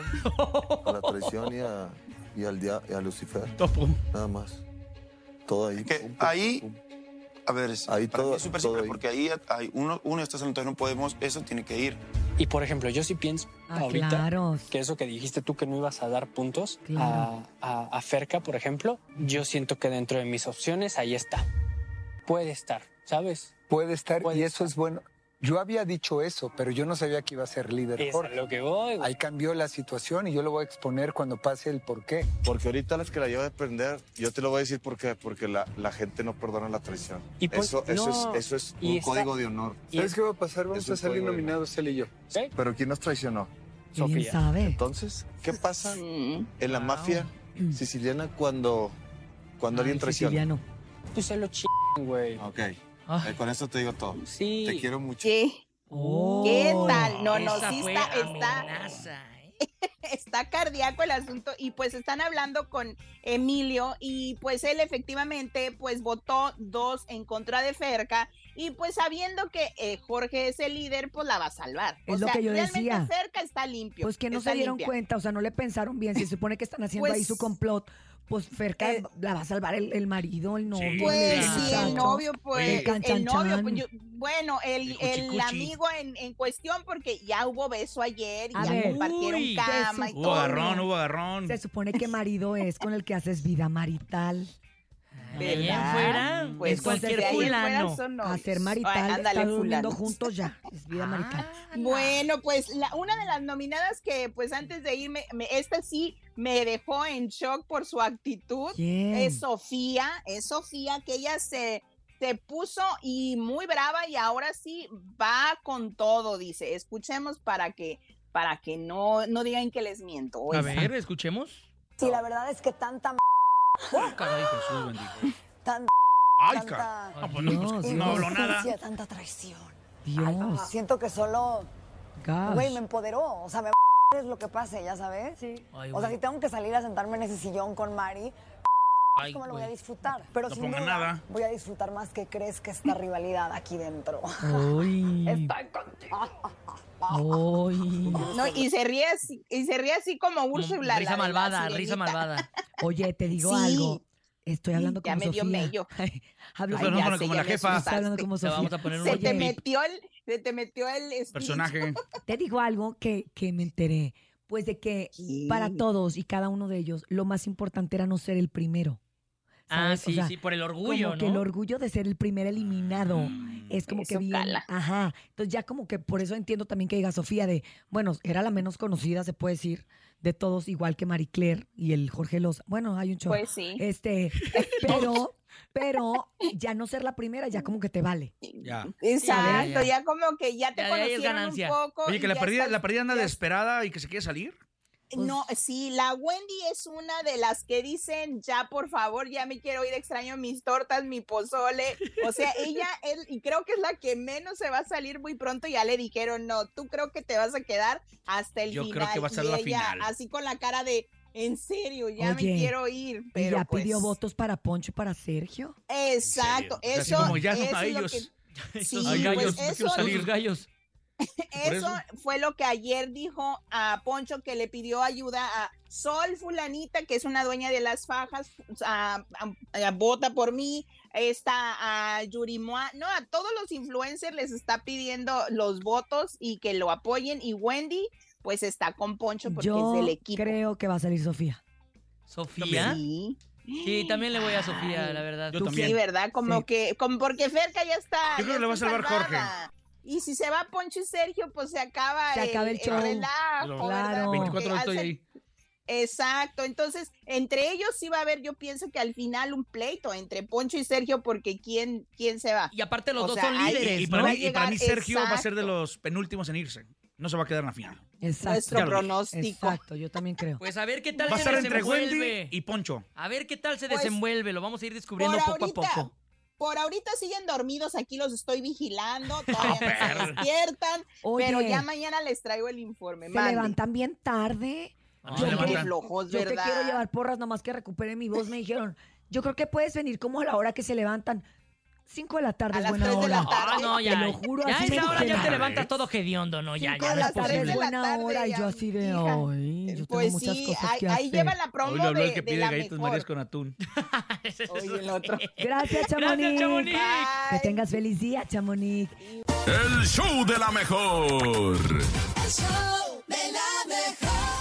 a la traición y, a, y al dia- y a Lucifer. Topo. Nada más. Todo ahí. Que pum, pum, ahí, pum. a ver, es, Ahí para mí todo- es súper simple, ahí. porque ahí hay uno, uno está solo, entonces no podemos, eso tiene que ir. Y por ejemplo, yo sí pienso Ah, ahorita claro. que eso que dijiste tú que no ibas a dar puntos Claro. a, a, a Ferca, por ejemplo, yo siento que dentro de mis opciones ahí está. Puede estar, ¿sabes? Puede estar Puede y eso es bueno. Yo había dicho eso, pero yo no sabía que iba a ser líder. Es a Jorge. lo que voy. güey. Ahí cambió la situación y yo lo voy a exponer cuando pase el por qué. Porque ahorita las que la llevo a depender, yo te lo voy a decir por qué. Porque la, la gente no perdona la traición. Y pues, eso, eso, es, eso es y un está- código de honor. y ¿Sabes es- qué va a pasar? Vamos Es a salir nominados él y yo. Pero ¿quién nos traicionó? Sofía. sabe. Entonces, ¿qué pasa Mm. en la Wow. mafia siciliana cuando, cuando alguien traiciona? siciliano. Tú se lo ch... güey. Ok, Eh, con eso te digo todo. Sí. Te quiero mucho. ¿Qué? Oh. ¿Qué tal? No, no, sí está, está, amenaza, ¿eh? está cardíaco el asunto y pues están hablando con Emilio y pues él efectivamente pues votó dos en contra de Ferca y pues sabiendo que eh, Jorge es el líder pues la va a salvar. Es o lo sea, que yo realmente decía. Ferca está limpio. Pues que no está se dieron limpia. cuenta, o sea, no le pensaron bien. Se supone que están haciendo ahí Pues- su complot, pues Ferca Eh, la va a salvar el, el marido, el novio. Pues el sí, el novio, pues, El novio, pues, yo- bueno, el, El amigo en, en cuestión, porque ya hubo beso ayer, y A ya ver. compartieron Uy, cama y Hubo todo. agarrón, hubo agarrón. Se supone que marido es con el que haces vida marital. ¿Verdad? fuera, Pues es cualquier fulano. Hacer marital, ándale, estar durmiendo fulano. juntos ya. Es vida marital. Bueno, pues la, una de las nominadas que pues antes de irme, me, esta sí me dejó en shock por su actitud, ¿Quién? es Sofía, es Sofía que ella se, se puso y muy brava y ahora sí va con todo, dice. Escuchemos para que para que no, no digan que les miento. A ver, escuchemos. Sí, la verdad es que tanta m- Caray, Jesús bendito. tan Ay, tanta cara. No, pues no, pues, no habló nada. tanta traición. Dios. Siento que solo, güey, me empoderó. O sea, me es lo que pase, ya sabes. Sí. Ay, O sea, si tengo que salir a sentarme en ese sillón con Mari, Ay, ¿cómo lo voy a disfrutar? Pero No sin duda, nada. voy a disfrutar más que crees que esta rivalidad aquí dentro. Uy. Estoy contigo. Uy. No, y se ríe así, y se ríe así como Úrsula. la Risa la malvada, risa malvada. Oye, te digo Sí. algo. Estoy hablando Ya como me dio Sofía. mello. Hablo Ay, como, ya la ya me jefa. Estoy hablando asustaste. como Te Sofía. vamos a poner un Se te metió el, se te metió el espíritu. Personaje. Te digo algo que, que me enteré. Pues de que para todos y cada uno de ellos, lo más importante era no ser el primero. Ah, ¿sabes? O sí, sea, sí, por el orgullo, como que ¿no? el orgullo de ser el primer eliminado es como que bien, cala. ajá. Entonces ya como que por eso entiendo también que diga Sofía de, bueno, era la menos conocida, se puede decir, de todos, igual que Marie Claire y el Jorge Los. Bueno, hay un show. Pues sí. Este, pero, pero ya no ser la primera, ya como que te vale. Ya. Exacto, Ya, ya, ya. como que ya te Ya conocieron un poco. Oye, que la perdida, la perdida anda desesperada y que se quiere salir. No, sí, la Wendy es una de las que dicen, ya por favor, ya me quiero ir, extraño mis tortas, mi pozole. O sea, ella, él, y creo que es la que menos se va a salir muy pronto, ya le dijeron, no, tú creo que te vas a quedar hasta el Yo final. creo que va a ser Y la ella, final. Así con la cara de, en serio, ya Oye, me quiero ir. Pero ya pues, pidió votos para Poncho y para Sergio. Exacto, O sea, así eso, como ya eso a es lo ellos. que- Sí, gallos, pues no quiero eso- salir. gallos. Eso, eso. fue lo que ayer dijo a Poncho que le pidió ayuda a Sol Fulanita, que es una dueña de las fajas, a, a- a- vota por mí, está a Yurimua, no, a todos los influencers les está pidiendo los votos y que lo apoyen y Wendy pues está con Poncho porque Yo es del equipo. creo que va a salir Sofía. ¿Sofía? Sí. Sí, también le voy a Sofía, la verdad. Yo también. Sí, ¿verdad? Como Sí. que, como porque Ferca ya está. Yo creo que le va a salvar Jorge. Y si se va Poncho y Sergio, pues se acaba, Se acaba el show. relajo, ¿verdad? Claro. Porque 24 horas estoy ahí. Exacto, entonces entre ellos sí va a haber, yo pienso que al final un pleito entre Poncho y Sergio, porque quién, quién se va. Y aparte los O dos sea, son líderes, Y para, a mí, y para mí llegar- Sergio va a ser de los penúltimos en irse. No se va a quedar en la final. Exacto. Nuestro pronóstico. Exacto, yo también creo. Pues a ver qué tal Va a se estar entre desenvuelve. Wendy y Poncho. A ver qué tal se Pues, desenvuelve. Lo vamos a ir descubriendo poco ahorita, a poco. Por ahorita siguen dormidos, aquí los estoy vigilando, todavía no se despiertan, Oye. pero ya mañana les traigo el informe. Se mande. levantan bien tarde. Ah, Yo levantan. flojos, Yo ¿verdad? quiero llevar porras nomás que recupere mi voz, me dijeron, yo creo que puedes venir como a la hora que se levantan. Cinco de la tarde A es las buena tres de hora. la tarde. Ah, no, ya. Te lo juro, ya a así me esa hora ya dijeron. te levantas todo hediondo, ¿no? Ya, Cinco ya de no la es tarde es posible. de la buena tarde, hora y yo así de, hija. ay, yo tengo Pues muchas sí, cosas ahí, que ahí hacer. lleva la promo Hoy lo habló de, el que de pide la galletas mejor. Marías con atún. Oye, el otro. Gracias, Chamonix. Gracias, Chamonix. Que Bye. tengas feliz día, Chamonix. El show de la mejor. El show de la mejor.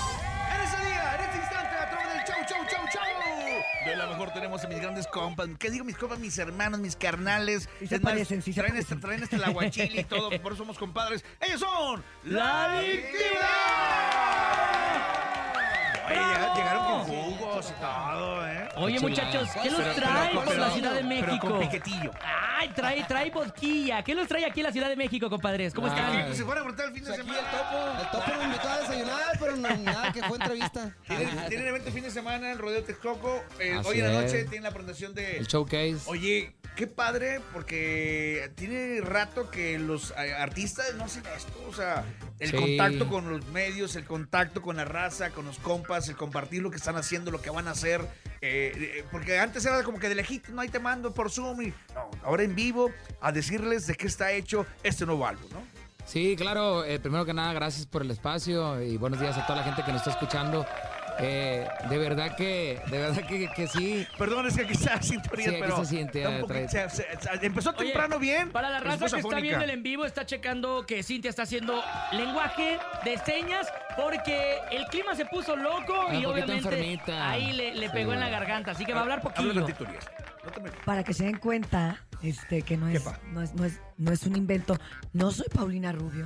De la mejor tenemos a mis grandes compas. ¿Qué digo mis compas? Mis hermanos, mis carnales. Sí se parecen, sí se traen parecen. Este, traen este el aguachile y todo, por eso somos compadres. Ellos son La Oye, ya llegaron con jugos y todo, ¿eh? Oye, muchachos, ¿qué los Pero- trae pero- por la pero- Ciudad de pero México? con piquetillo. Ay, trae, trae vodquilla. ¿Qué los trae aquí en la Ciudad de México, compadres? ¿Cómo Aquí, están? pues, se fueron a brotar el fin de Pues aquí semana. el topo. El topo me invitó a desayunar, pero no, nada, que fue entrevista. Tienen, tienen evento el fin de semana en Rodeo Texcoco. Eh, Así hoy en la noche tienen la presentación de. El showcase. Oye, qué padre, porque tiene rato que los eh, artistas no hacen esto. O sea, el Sí. contacto con los medios, el contacto con la raza, con los compas, el compartir lo que están haciendo, lo que van a hacer. Eh, porque antes era como que de lejito, no ahí te mando por Zoom. Y, no, ahora en vivo, a decirles de qué está hecho este nuevo álbum, ¿no? Sí, claro. eh, primero que nada, gracias por el espacio y buenos días a toda la gente que nos está escuchando. Eh, de verdad que, de verdad que, que sí. Perdón, es que aquí está sintonía, Sí, aquí pero. se siente, poquito- se- se- empezó Oye, temprano bien. Para la raza que está viendo el en vivo, está checando que Cintia está haciendo lenguaje de señas porque el clima se puso loco Ah, y poquito obviamente enfermita. ahí le, le Sí. pegó en la garganta. Así que va a hablar Habla. No te me- Para que se den cuenta este, que no es, no, es, no, es, no es un invento. No soy Paulina Rubio.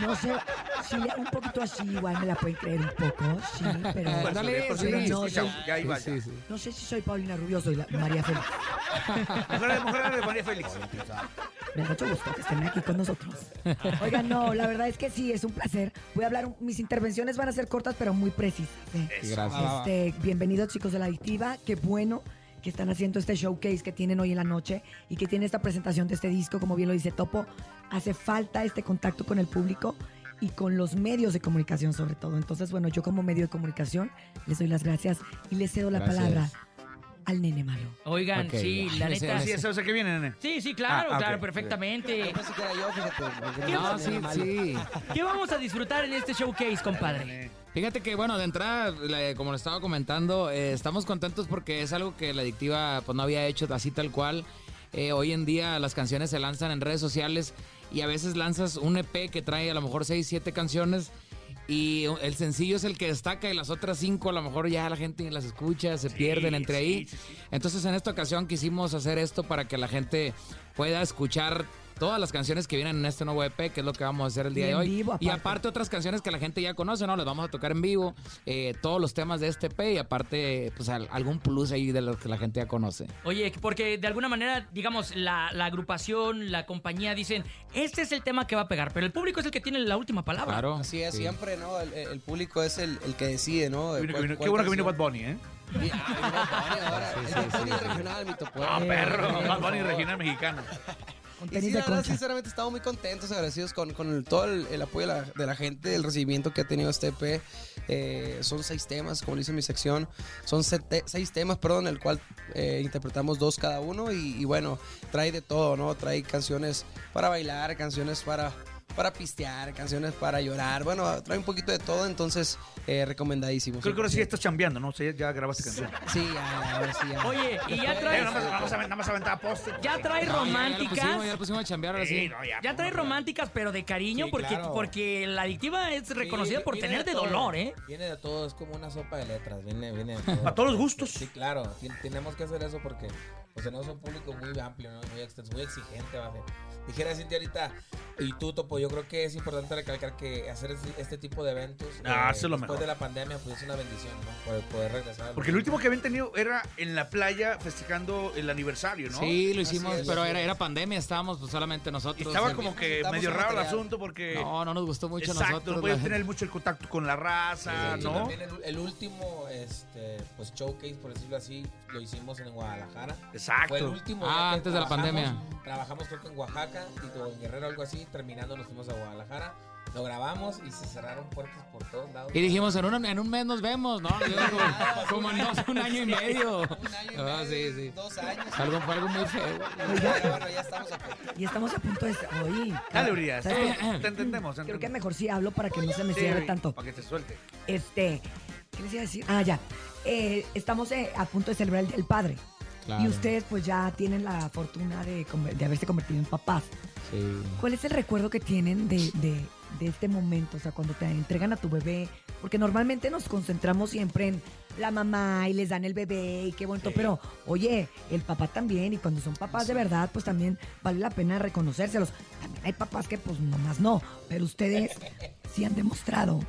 No sé, hago un poquito así, igual me la pueden creer un poco, sí, pero... Dale, sí, sí, sí. Sí, sí, sí. No sé si soy Paulina Rubio o soy la María Félix. Mujer, mujer de María Félix. Me da mucho gusto que estén aquí con nosotros. Oigan, no, la verdad es que sí, es un placer. Voy a hablar, mis intervenciones van a ser cortas, pero muy precisas. ¿eh? Gracias. Este, bienvenidos chicos de la adictiva, qué bueno que están haciendo este showcase que tienen hoy en la noche y que tiene esta presentación de este disco, como bien lo dice Topo, hace falta este contacto con el público y con los medios de comunicación sobre todo. Entonces, bueno, yo como medio de comunicación les doy las gracias y les cedo la Gracias. palabra al nene malo. Oigan, Ok, sí, la ese- neta. Sí, eso es el que viene, nene. Sí, sí, claro, Ah, ah, claro, perfectamente. Pensé que era yo, fíjate. porque ¿Qué no, sí, sí. ¿Qué vamos a disfrutar en este showcase, compadre? Fíjate que, bueno, de entrada, la- como lo estaba comentando, eh, estamos contentos porque es algo que la adictiva pues, no había hecho así tal cual. Eh, hoy en día las canciones se lanzan en redes sociales y a veces lanzas un EP que trae a lo mejor 6, 7 canciones y el sencillo es el que destaca y las otras 5 a lo mejor ya la gente las escucha, se pierden entre ahí. Entonces en esta ocasión quisimos hacer esto para que la gente pueda escuchar todas las canciones que vienen en este nuevo EP, que es lo que vamos a hacer el día Y de en hoy. vivo, y aparte. otras canciones que la gente ya conoce, ¿no? Les vamos a tocar en vivo, eh, todos los temas de este EP y aparte, pues al- algún plus ahí de lo que la gente ya conoce. Oye, porque de alguna manera, digamos, la, la agrupación, la compañía dicen, este es el tema que va a pegar, pero el público es el que tiene la última palabra. Claro. Así es, sí. siempre, ¿no? El, el público es el, el que decide, ¿no? Qué bueno que vino Bad. Bunny, ¿eh? Y- ah, vino Bad Bunny ahora. Sí, El sí, Bad Bunny sí, sí. regional, mi topo. Ah, perro. Bad Bunny regional mexicano. Y sí, de la verdad, concha. sinceramente, estamos muy contentos, agradecidos con, con el- todo el, el apoyo de la, de la gente, el recibimiento que ha tenido este EP. Eh, son seis temas, como dice mi sección. Son sete- seis temas, perdón, el cual eh, interpretamos dos cada uno. Y, y bueno, trae de todo, ¿no? Trae canciones para bailar, canciones para, para pistear, canciones para llorar. Bueno, trae un poquito de todo, entonces eh, recomendadísimo. Creo que ahora sí estás chambeando, ¿no? Sí, ya grabaste canción. Sí, ya, ahora sí, ya. Oye, y ya Eh, traes. nada más, vamos a, nada más aventar poste. Ya trae No, ya- ya lo románticas. pusimos, ya lo pusimos a chambear ahora sí. Sí, no, ya, Ya trae románticas, pero de cariño, Sí, porque, claro. porque la adictiva es reconocida por viene tener de, todo. dolor, ¿eh? Viene de todo, es como una sopa de letras, viene, viene de todo. A todos los gustos. Sí, claro, ti- tenemos que hacer eso porque pues, tenemos un público muy amplio, ¿no? muy extenso, muy exigente. ¿vale? Dijera Cintia ahorita, y tú, Topo, yo creo que es importante recalcar que hacer este, este tipo de eventos Ah, lo después mejor. de la pandemia pues es una bendición, ¿no? Poder, poder regresar. Porque el último que habían tenido era en la playa festejando el aniversario, ¿no? Sí, lo hicimos, es. pero era, era pandemia, estábamos pues, solamente nosotros. Y estaba como que medio raro el asunto porque... No, no nos gustó mucho Exacto, nosotros. no podías tener mucho el contacto con la raza, Sí, ¿no? También el, el último este, pues, showcase, por decirlo así, lo hicimos en Guadalajara. Exacto. Fue el último. Ah, que antes de la pandemia. Trabajamos creo que en Oaxaca y o en Guerrero algo así. Terminando nos fuimos a Guadalajara. Lo grabamos y se cerraron puertas por todos lados. Y dijimos, en un, en un mes nos vemos, ¿no? Yo digo, como en dos, un año y medio. Un año y Ah, medio, sí, sí. dos años. Algo, fue algo muy feo. Pero bueno, ya estamos a punto. Y estamos a punto de... Oye, Dale, Urias, ¿sabes qué? te entendemos. Creo que mejor sí hablo para que no se me cierre tanto. Para que te suelte. Este, ¿qué les iba a decir? Ah, ya. Eh, estamos eh, a punto de celebrar el Día del Padre. Claro. Y ustedes pues ya tienen la fortuna de, de haberse convertido en papás. Sí. ¿Cuál es el recuerdo que tienen de, de- de este momento? O sea, cuando te entregan a tu bebé. Porque normalmente nos concentramos siempre en la mamá y les dan el bebé y qué bonito. Pero, oye, el papá también. Y cuando son papás de verdad, pues también vale la pena reconocérselos. También hay papás que pues nomás no. Pero ustedes sí han demostrado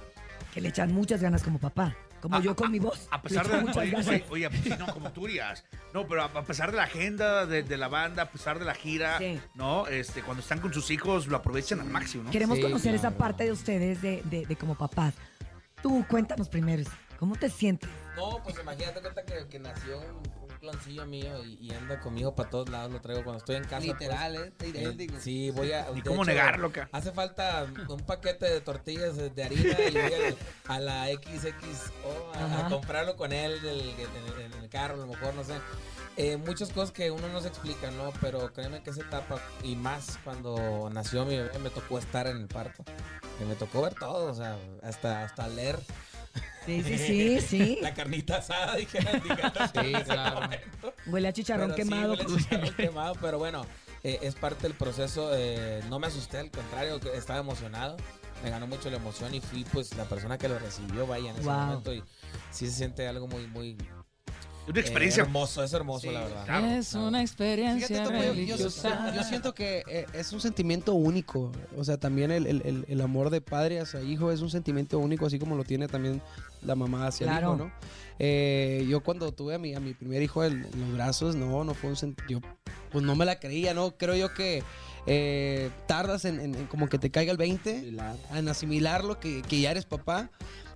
que le echan muchas ganas como papá. Como yo con mi voz. A pesar de oye, oye, oye, pues, sí, no, como tú Urias. No, pero a, a pesar de la agenda de, de la banda, a pesar de la gira, Sí. ¿no? Este, cuando están con sus hijos, lo aprovechan al máximo, ¿no? Queremos Sí, conocer esa parte de ustedes de, de- de como papás. Tú cuéntanos primero, ¿cómo te sientes? No, pues imagínate cuenta que, que nació cloncillo mío y, y anda conmigo para todos lados. Lo traigo cuando estoy en casa. Literal, pues, ¿eh? Está idéntico. sí, voy a. Ni cómo negarlo, ca. Hace falta un paquete de tortillas de, harina y voy a, a la XXO a, a comprarlo con él del- en, el- en el carro, a lo mejor, no sé. Eh, muchas cosas que uno no se explica, ¿no? Pero créeme que esa etapa, y más cuando nació mi bebé, me tocó estar en el parto. Y me tocó ver todo, o sea, hasta, hasta leer. Sí, sí, sí, sí. La carnita asada, dije. Sí, claro. Huele a chicharrón Pero sí, quemado. huele a chicharrón quemado, pero bueno, eh, es parte del proceso. eh, no me asusté, al contrario, estaba emocionado. Me ganó mucho la emoción y fui pues la persona que lo recibió, vaya, en ese Wow. momento. Y sí se siente algo muy, muy... Una experiencia. eh, hermoso, es hermoso, Sí, la verdad. claro. Es una experiencia Fíjate, Topo, yo- yo, religiosa. yo siento que eh, es un sentimiento único. O sea, también el, el- el- el amor de padre hacia hijo es un sentimiento único, así como lo tiene también la mamá hacia Claro. el hijo, ¿no? Eh, yo cuando tuve a mi, a mi primer hijo en, en los brazos, no, no fue un sentimiento. Pues no me la creía, ¿no? Creo yo que eh, tardas en, en- en como que te caiga el 20, en asimilarlo, que, que ya eres papá.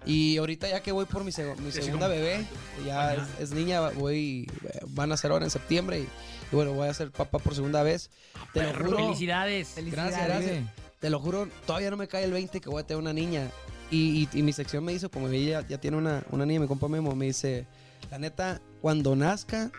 Y ahorita ya que voy por mi, seg- mi Sí, segunda bebé, ya es, es niña, voy, van a ser ahora en septiembre y, y bueno, voy a ser papá por segunda vez. Te lo juro. Felicidades. Gracias, gracias. Te lo juro, todavía no me cae el 20 que voy a tener una niña. Y, y- y mi sección me dice, como ella ya tiene una, una niña, mi compa Memo, me dice, la neta, cuando nazca,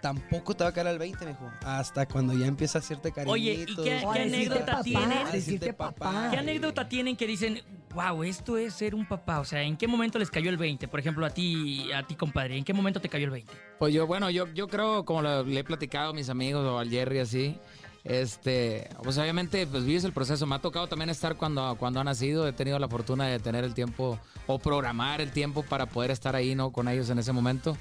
tampoco te va a caer el 20, me dijo. Hasta cuando ya empieza a hacerte cariñitos. Oye, ¿y qué, anécdota papá, tienen? a decirte papá. ¿Qué anécdota tienen que dicen, wow, esto es ser un papá? O sea, ¿en qué momento les cayó el 20? Por ejemplo, a ti, a ti, compadre, ¿en qué momento te cayó el 20? Pues yo, bueno, yo, yo creo, como lo- le he platicado a mis amigos o al Jerry así, este, pues obviamente pues vives el proceso. Me ha tocado también estar cuando, cuando ha nacido. He tenido la fortuna de tener el tiempo o programar el tiempo para poder estar ahí, ¿no? Con ellos en ese momento.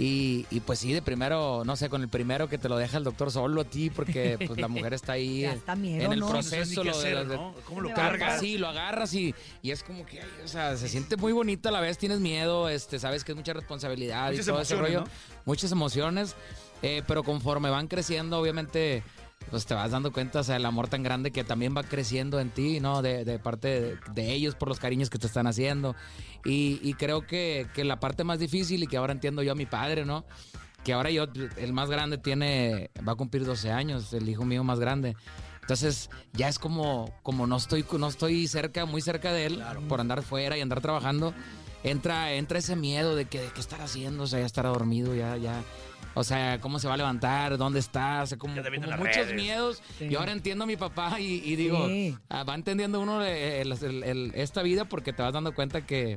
Y, y, pues sí, de primero, no sé, con el primero que te lo deja el doctor solo a ti, porque pues la mujer está ahí Ya en, está miedo, en el ¿no? proceso. No qué lo de- hacer, de- ¿no? ¿Cómo lo cargas? Sí, lo agarras y, y es como que, ay, o sea, se siente muy bonito a la vez, tienes miedo, este, sabes que es mucha responsabilidad Muchas y todo ese rollo. ¿no? Muchas emociones, eh, pero conforme van creciendo, obviamente, pues te vas dando cuenta, o sea, el amor tan grande que también va creciendo en ti, ¿no? De, de parte de, de ellos por los cariños que te están haciendo. Y, y creo que, que la parte más difícil y que ahora entiendo yo a mi padre, ¿no? que ahora yo, el más grande tiene, va a cumplir 12 años, el hijo mío más grande. Entonces ya es como, como no estoy, no estoy cerca, muy cerca de él, por andar fuera y andar trabajando, entra, entra ese miedo de que de qué estar haciendo, o sea, ya estará dormido, ya, ya. O sea, cómo se va a levantar, dónde está, o sea, como, muchos redes. miedos. Sí. Yo ahora entiendo a mi papá y, y digo, Sí. ah, va entendiendo uno eh, el- el- el- esta vida porque te vas dando cuenta que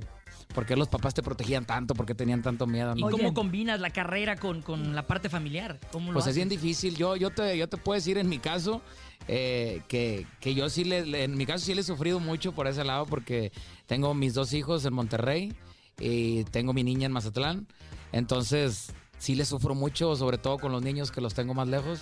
por qué los papás te protegían tanto, porque tenían tanto miedo. ¿Y ¿no? cómo combinas la carrera con, con la parte familiar? ¿Cómo lo Pues es bien difícil. Yo, yo, te, yo te puedo decir en mi caso eh, que, que yo sí le, le- en mi caso sí le he sufrido mucho por ese lado porque tengo mis dos hijos en Monterrey y tengo mi niña en Mazatlán. Entonces sí le sufro mucho, sobre todo con los niños que los tengo más lejos.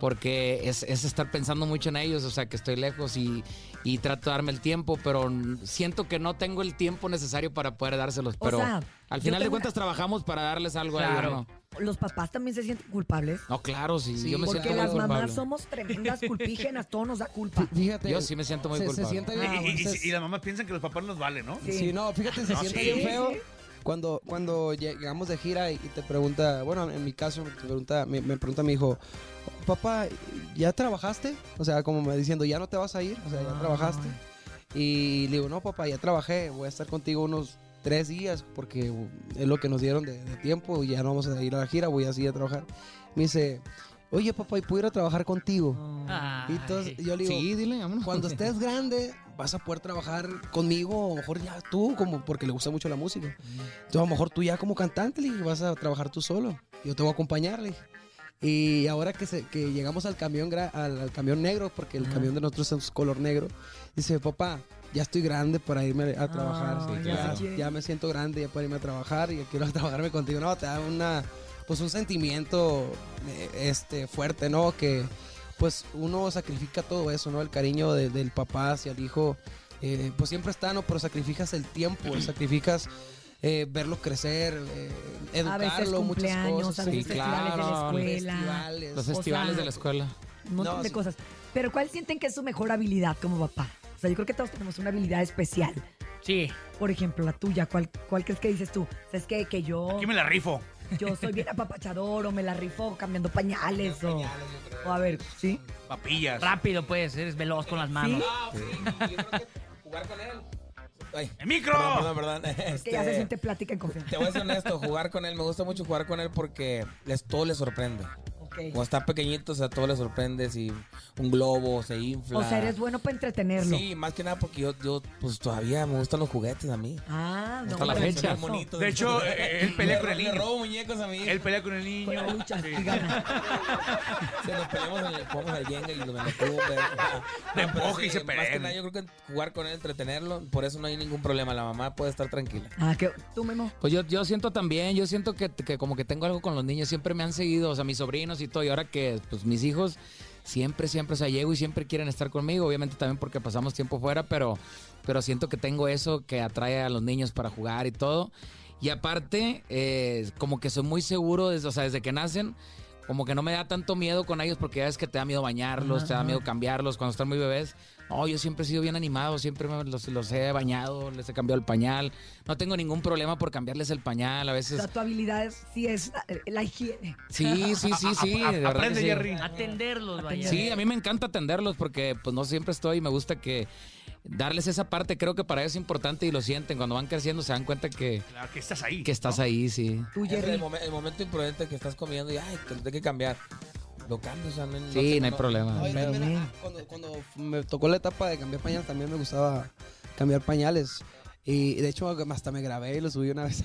Porque es, es estar pensando mucho en ellos, o sea, que estoy lejos y, y trato de darme el tiempo, pero siento que no tengo el tiempo necesario para poder dárselos. O Pero sea, al final de cuentas trabajamos para darles algo a ellos, Claro. ¿no? Los papás también se sienten culpables. No, claro, sí, yo me porque siento muy las mamás culpable. somos tremendas culpígenas, todo nos da culpa. Fíjate. Yo sí me siento muy se- se culpable. siente bien- Y, y- y- y las mamás piensan que los papás nos valen, ¿no? Sí, no, fíjate, se No, siente sí. bien feo. Cuando, cuando llegamos de gira y, te pregunta, bueno, en mi caso, te pregunta, me, me pregunta mi hijo, papá, ¿ya trabajaste? O sea, como me diciendo, ¿ya no te vas a ir? O sea, ¿ya trabajaste? Y le digo, no, papá, ya trabajé, voy a estar contigo unos tres días porque es lo que nos dieron de, de tiempo y ya no vamos a ir a la gira, voy a seguir a trabajar. Me dice, oye, papá, ¿y puedo ir a trabajar contigo? Y entonces yo le digo, Sí, dile, cuando estés grande vas a poder trabajar conmigo, a lo mejor ya tú, como porque le gusta mucho la música. Entonces a lo mejor tú ya como cantante le dije, vas a trabajar tú solo. Yo te voy a acompañar, le dije. Y ahora que, se- que llegamos al camión, al, al camión negro, porque el camión de nosotros es color negro, dice, papá, ya estoy grande para irme a trabajar. Ay, ya, claro. ya me siento grande ya para irme a trabajar y quiero trabajarme contigo. No, te da una, pues un sentimiento eh, este, fuerte, ¿no? Que pues uno sacrifica todo eso, ¿no? El cariño de- del papá hacia el hijo, eh, pues siempre está, ¿no? Pero sacrificas el tiempo, sacrificas eh, verlo crecer, eh, A veces educarlo, muchas cosas. a veces festivales de la escuela. festivales. Los O festivales sea, de la escuela. Un montón No, de sí. cosas. Pero ¿cuál sienten que es su mejor habilidad como papá? O sea, yo creo que todos tenemos una habilidad especial. Sí. Por ejemplo, la tuya, ¿cuál, cuál crees que dices tú? ¿Sabes que, que yo... Aquí me la rifo. Yo soy bien apapachador o me la rifo cambiando pañales o... O a ver, ¿sí? Papillas. Rápido, pues, eres veloz con las manos. Jugar con él. Ay, ¡El micro! Perdón, perdón, perdón. Es que ya se Este, siente plática en confianza. Te voy a ser honesto, jugar con él, me gusta mucho jugar con él porque les, todo le sorprende. Cuando está pequeñito, o sea, todo le sorprende, si un globo se infla. O sea, eres bueno para entretenerlo. Sí, más que nada porque yo, yo pues todavía me gustan los juguetes a mí. Ah, no. Hasta la fecha. eso. De hecho, eh, él pelea con el Le niño. robo muñecos a mí. Él pelea con el niño. Luchas Sí. Se nos peleamos, en el, jugamos al Jenga y lo me Te empuja y se Más que nada, yo creo que jugar con él, entretenerlo, por eso no hay ningún problema. La mamá puede estar tranquila. Ah, que tú, Memo. Pues yo, yo siento también, yo siento que, que como que tengo algo con los niños, siempre me han seguido, o sea, mis sobrinos y todo, y ahora que pues mis hijos siempre, siempre, o sea, llego y siempre quieren estar conmigo, obviamente también porque pasamos tiempo fuera, pero, pero siento que tengo eso que atrae a los niños para jugar y todo. Y aparte, eh, como que soy muy seguro, desde, o sea, desde que nacen, como que no me da tanto miedo con ellos porque ya ves que te da miedo bañarlos, te da Ajá. miedo cambiarlos cuando están muy bebés. No, yo siempre he sido bien animado, siempre me- los, los he bañado, les he cambiado el pañal. No tengo ningún problema por cambiarles el pañal. A O veces sea, tu habilidad es, sí es la, higiene. Sí, sí, sí, sí. A- de aprende, sí. Jerry. Atenderlos, vaya. Sí, a mí me encanta atenderlos porque pues no siempre estoy y me gusta que darles esa parte, creo que para ellos es importante y lo sienten. Cuando van creciendo se dan cuenta que, Claro, que estás ahí. que estás ahí, sí. Tú, el, Jerry. momen- el momento imprudente que estás comiendo y ay, que lo tengo que cambiar. Lo cambio, o sea, no, Sí, no hay problema. No, también, ah, cuando, cuando me tocó la etapa de cambiar pañales, también me gustaba cambiar pañales. Y de hecho, hasta me grabé y lo subí una vez.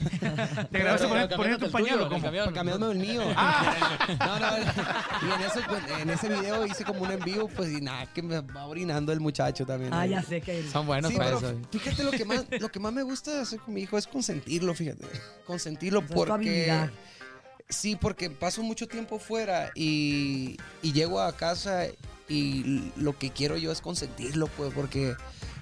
¿Te grabaste poni- poniendo tu pañal o cómo? Para cambiarme el mío. No, no, y en, eso, pues, en ese video hice como un en vivo, pues, y nada, que me va orinando el muchacho también. Ah, ahí. ya sé que... Son buenos Sí, para pero eso. fíjate lo que más lo que más me gusta hacer con mi hijo es consentirlo, fíjate. Consentirlo Esa porque. Sí, porque paso mucho tiempo fuera y, llego a casa y lo que quiero yo es consentirlo, pues, porque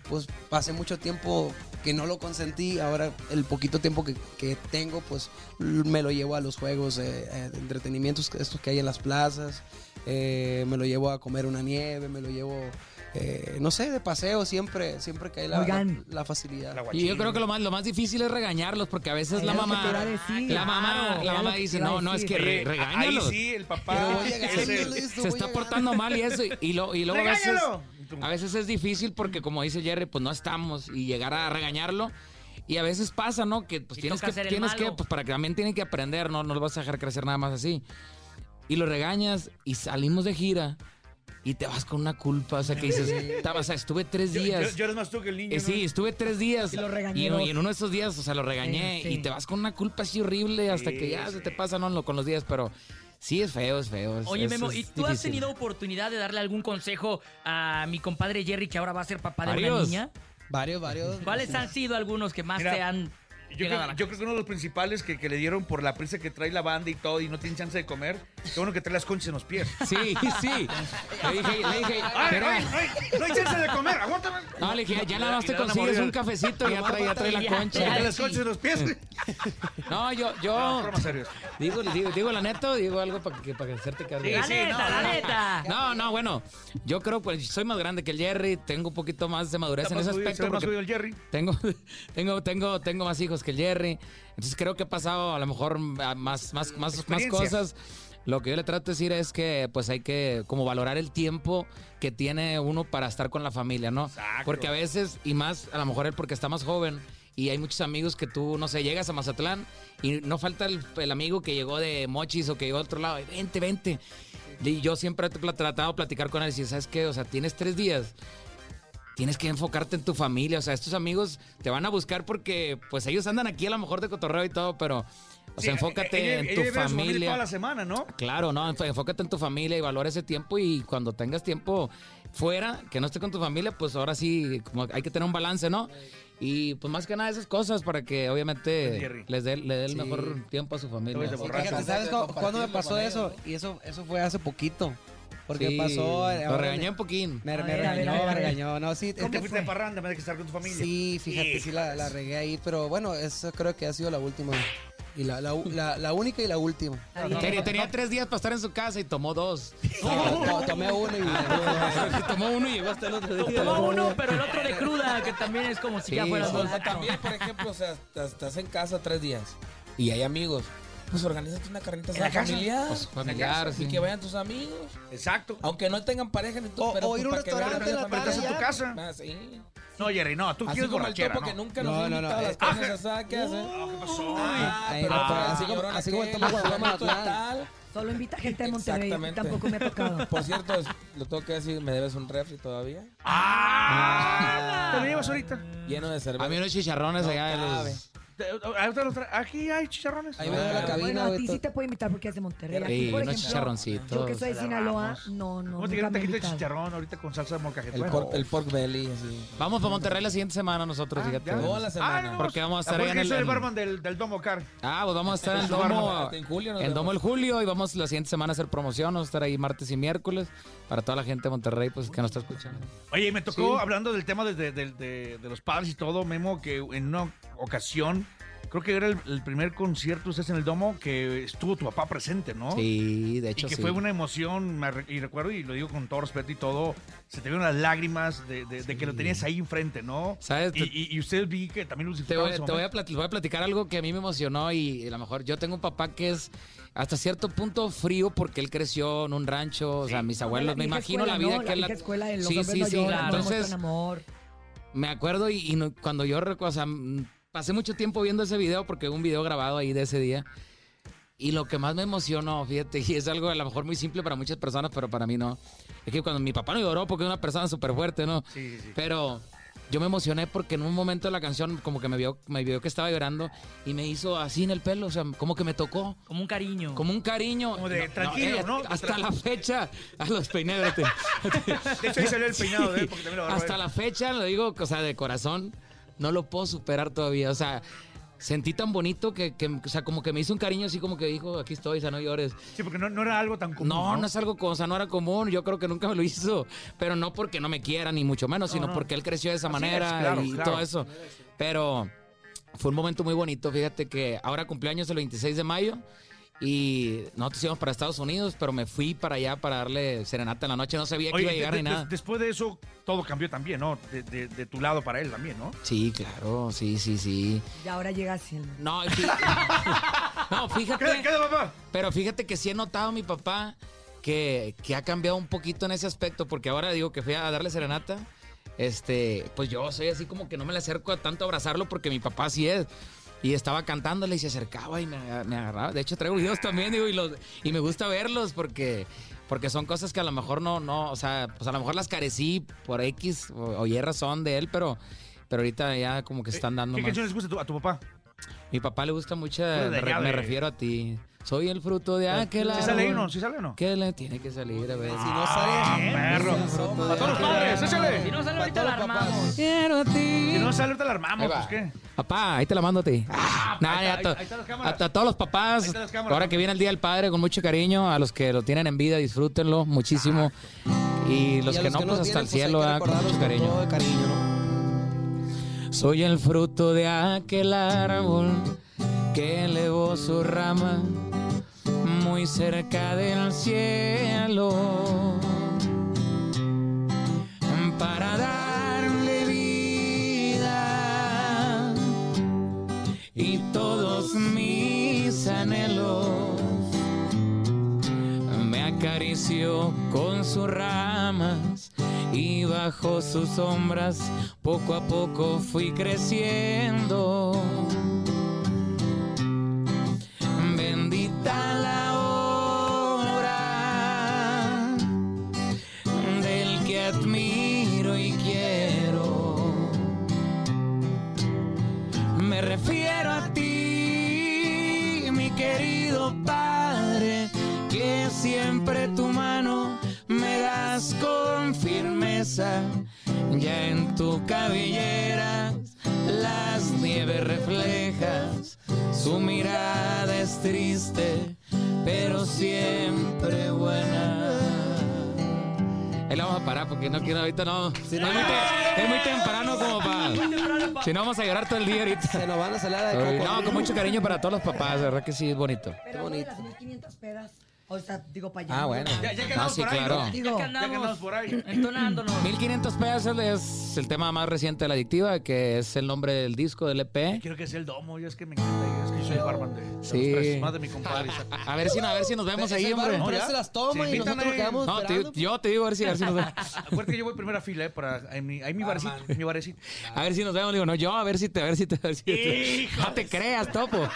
pues pasé mucho tiempo que no lo consentí. Ahora el poquito tiempo que, que tengo, pues me lo llevo a los juegos eh, eh, entretenimientos, estos que hay en las plazas. Eh, me lo llevo a comer una nieve, me lo llevo, eh, no sé, de paseo siempre, siempre que hay la, la, la facilidad. Y yo creo que lo más, lo más difícil es regañarlos porque a veces la mamá, decir. la mamá, Claro, la mamá dice, no, no, es que re- regáñalos. ahí sí, el papá es el- se voy está portando mal y eso, y, lo, y luego a veces, a veces es difícil porque como dice Jerry, pues no estamos y llegar a regañarlo. Y a veces pasa, ¿no? Que pues Y tienes que, tienes que, pues para que también tienen que aprender, ¿no? No lo vas a dejar crecer nada más así. Y lo regañas y salimos de gira y te vas con una culpa, o sea, que dices, "Ta- o sea, estuve tres días. yo- yo eres más tú que el niño, Eh, ¿no? sí, estuve tres días. Y lo regañé Y, en- dos. y en uno de esos días, o sea, lo regañé. Sí, sí. Y te vas con una culpa así horrible hasta que ya se te pasa, ¿no? Con los días, pero sí es feo, es feo. Oye, es- Memo, ¿y tú has tenido oportunidad de darle algún consejo a mi compadre Jerry, que ahora va a ser papá de una Varios. niña? Varios, varios. ¿Cuáles han sido algunos que más Mira, te han Yo creo, la yo creo que uno de los principales que, que le dieron por la prisa que trae la banda y todo y no tiene chance de comer, qué bueno que trae las conchas en los pies. Sí, sí. Le dije, le dije, Ay, mira. ay, ay, no hay chance de comer, aguántame. No, le dije, ya nada más te consigues un cafecito y ya trae, ya trae la concha. Trae las conchas en los pies. No, yo, yo. No, serio. Digo, digo, digo la neta o digo algo para que para hacerte cargo. Sí, La sí, neta, no, la no. neta. No, no, bueno, yo creo pues soy más grande que el Jerry, tengo un poquito más de madurez en ese aspecto. se ve más porque jodido el Jerry. Tengo, tengo, tengo, tengo más hijos que el Jerry. Entonces creo que he pasado a lo mejor más, más, más, más cosas. Lo que yo le trato de decir es que pues hay que como valorar el tiempo que tiene uno para estar con la familia, ¿no? Porque a veces, y más a lo mejor él porque está más joven, y hay muchos amigos que tú, no sé, llegas a Mazatlán y no falta el, el amigo que llegó de Mochis o que llegó de otro lado, y vente, vente. Y yo siempre he tratado de platicar con él y decir, ¿sabes qué? O sea, tienes tres días tienes que enfocarte en tu familia. O sea, estos amigos te van a buscar porque, pues, ellos andan aquí a lo mejor de cotorreo y todo, pero, o sea, Sí, enfócate ella- en ella tu vive a su familia. toda la semana, ¿no? Claro, no, enfócate en tu familia y valora ese tiempo y cuando tengas tiempo fuera, que no esté con tu familia, pues ahora sí, como hay que tener un balance, ¿no? Y pues más que nada esas cosas para que Pues, obviamente Jerry. les dé le dé el Sí. mejor tiempo a su familia. Fíjate, ¿sabes cu- cuándo me pasó eso? Y eso, eso fue hace poquito. Porque Sí, pasó. lo regañé me- un poquín. Me, regañó, me regañó. No, sí, ¿Cómo te eh, fuiste de parranda en vez de que estar con tu familia? Sí, fíjate, sí la, la regué ahí, pero bueno, eso creo que ha sido la última. Y la, la, la- la única y la última. Tenía, tenía tres días para estar en su casa y tomó dos. No, no, tomé uno y... tomó uno y llegó hasta el otro día. Tomó uno, pero el otro de cruda, que también es como si ya Sí, fueran sí. dos. O sea, también, por ejemplo, o sea, estás- estás en casa tres días y hay amigos. Pues organízate una carnita ¿En la casa? familiar. Pues, familiar, sí. Y que vayan tus amigos. Exacto. Aunque no tengan pareja ni todo, O- pero o pues ir a un para que vean restaurante en la tarde Estás en tu casa. Ah, sí. No, Jerry, no, tú Así quieres como el borrachera, topo ¿no? que nunca No, nos no, invitado no, a las carnes asadas, ¿qué hace? ¿qué pasó? Ah, Ay, pero no, el como- señor así como fulanito de Mazatlán. tal. Solo invita gente de Monterrey. Exactamente. Tampoco me ha tocado. Por cierto, es- lo tengo que decir, me debes un refri todavía. ¡Ah! ¿Te lo llevas ahorita? Lleno de cerveza. A mí unos chicharrones No allá de los... Te- ahorita los tra- Aquí hay chicharrones. Ahí veo la cabina. Bueno, a ti sí te puede invitar porque es de Monterrey. Aquí, Sí, por unos ejemplo, chicharroncitos. Yo que soy de Sinaloa, no, no. ¿Cómo te quieres taquito de chicharrón ahorita con salsa de molcajete? El, pork, el pork belly. Vamos para Monterrey la siguiente semana nosotros, fíjate. ya. Toda la semana. no, Porque vamos a estar ¿A ahí poco en el... soy el barman del, del Domo Car? Ah, pues vamos a estar en el Domo. En julio en Domo el Julio y vamos la siguiente semana a hacer promoción. Vamos a estar ahí martes y miércoles para toda la gente de Monterrey pues que nos está escuchando. Oye, me tocó, Sí. hablando del tema de, de- de- de- de los padres y todo, Memo, que en una ocasión, creo que era el, el primer concierto de ustedes en el Domo, que estuvo tu papá presente, ¿no? Sí, de Y hecho que sí. fue una emoción, y recuerdo, y lo digo con todo respeto y todo, se te vieron las lágrimas de, de- de que lo tenías ahí enfrente, ¿no? ¿Sabes? Y, y, y ustedes vi que también lo Te voy, te voy a les voy a platicar algo que a mí me emocionó y a lo mejor yo tengo un papá que es hasta cierto punto frío porque él creció en un rancho, o sea, mis abuelos, me imagino escuela, la vida ¿no? que él... La vieja escuela de los sí, sí, no sí, lloran, no entonces me acuerdo y, y cuando yo recu- o sea, pasé mucho tiempo viendo ese video porque hubo un video grabado ahí de ese día. Y lo que más me emocionó, fíjate, y es algo a lo mejor muy simple para muchas personas, pero para mí no. Es que cuando mi papá no lloró porque es una persona súper fuerte, ¿no? Sí, sí, sí. Pero yo me emocioné porque en un momento de la canción como que me vio, me vio que estaba llorando y me hizo así en el pelo, o sea, como que me tocó. Como un cariño. Como un cariño. Como de, tranquilo, eh, ¿no? Hasta la fecha, a los peiné, vete. De hecho, ahí salió el peinado de él, porque también lo Hasta él. la fecha, lo digo, o sea, de corazón, no lo puedo superar todavía. O sea, sentí tan bonito que, que, o sea, como que me hizo un cariño así como que dijo, aquí estoy, o sea, no llores. Sí, porque no, no era algo tan común. No, no, es algo, o sea, no era común, yo creo que nunca me lo hizo, pero no porque no me quiera, ni mucho menos, No, sino no. porque él creció de esa Así manera es, claro, y claro. todo eso. Pero fue un momento muy bonito, fíjate que ahora cumpleaños el 26 de mayo y nosotros íbamos para Estados Unidos, pero me fui para allá para darle serenata en la noche, no sabía que iba a llegar de- ni de- nada. después de eso, todo cambió también, ¿no? De, de- de tu lado para él también, ¿no? Sí, claro, sí, sí, sí. Y ahora llega así. No, fí- no, fíjate. ¿Qué, qué, papá? Pero fíjate que sí he notado mi papá que, que ha cambiado un poquito en ese aspecto, porque ahora digo que fui a darle serenata. Este, pues yo soy así como que no me le acerco a tanto a abrazarlo porque mi papá sí es. Y estaba cantándole y se acercaba y me, me agarraba. De hecho, traigo videos también, digo, y, los, y me gusta verlos porque, porque son cosas que a lo mejor no, no, o sea, pues a lo mejor las carecí por X o, o Y razón de él, pero, pero ahorita ya como que están dando ¿Qué más. canciones les gusta a tu, a tu papá? Mi papá le gusta mucho, me, re- refiero a ti. Soy el fruto de aquel ¿Sí sale ahí o árbol no? ¿Sí sale o no? Que le tiene que salir a ver. Si no sale. perro. A todos los padres, échale. Si no sale ahorita la armamos. Quiero a ti. Si no sale, ahorita la armamos, pues qué. Papá, ahí te la mando a ti. Nah, ahí ya está, to- ahí- ahí están las cámaras. a, a todos los papás, Ahí están las cámaras. ahora que viene el Día del Padre, con mucho cariño. A los que lo tienen en vida, disfrútenlo muchísimo. Y los Y que no, pues hasta tienen, el pues, cielo, ¿verdad? con mucho cariño. todo de cariño, ¿no? Soy el fruto de aquel árbol que elevó su rama muy cerca del cielo para darle vida y todos mis anhelos me acarició con sus ramas y bajo sus sombras poco a poco fui creciendo. Porque no quiero ahorita no. es, muy te- es muy temprano como para. Si no vamos a llorar todo el día ahorita. Se nos van a salir de coco. No, con mucho cariño para todos los papás, de verdad que sí es bonito. Pero bonito. las 1500 pedas. O sea, digo para allá. Ah, bueno. Ya, ya que Ah, andamos por ahí, claro. ¿no? Digo, Ya que Ya que andamos andamos por ahí. entonándonos. 1500 pesos es el tema más reciente de la adictiva, que es el nombre del disco del EP. Quiero que sea el domo, yo es que me encanta, es que yo soy el barman de, de Sí. los tres, más de mi compadre. A ver si, a ver si nos vemos ahí, hombre. No, ya. se las toma Sí, y nosotros invítame. quedamos No, te- esperando. yo te digo a ver si, a ver si nos vemos. Acuérdate que yo voy primera fila, ¿eh? Para, en mi, ahí mi barecito, mi barecito. A ver si nos vemos. Digo, no, yo a ver si te, a ver si te, a ver si te- No te creas, topo.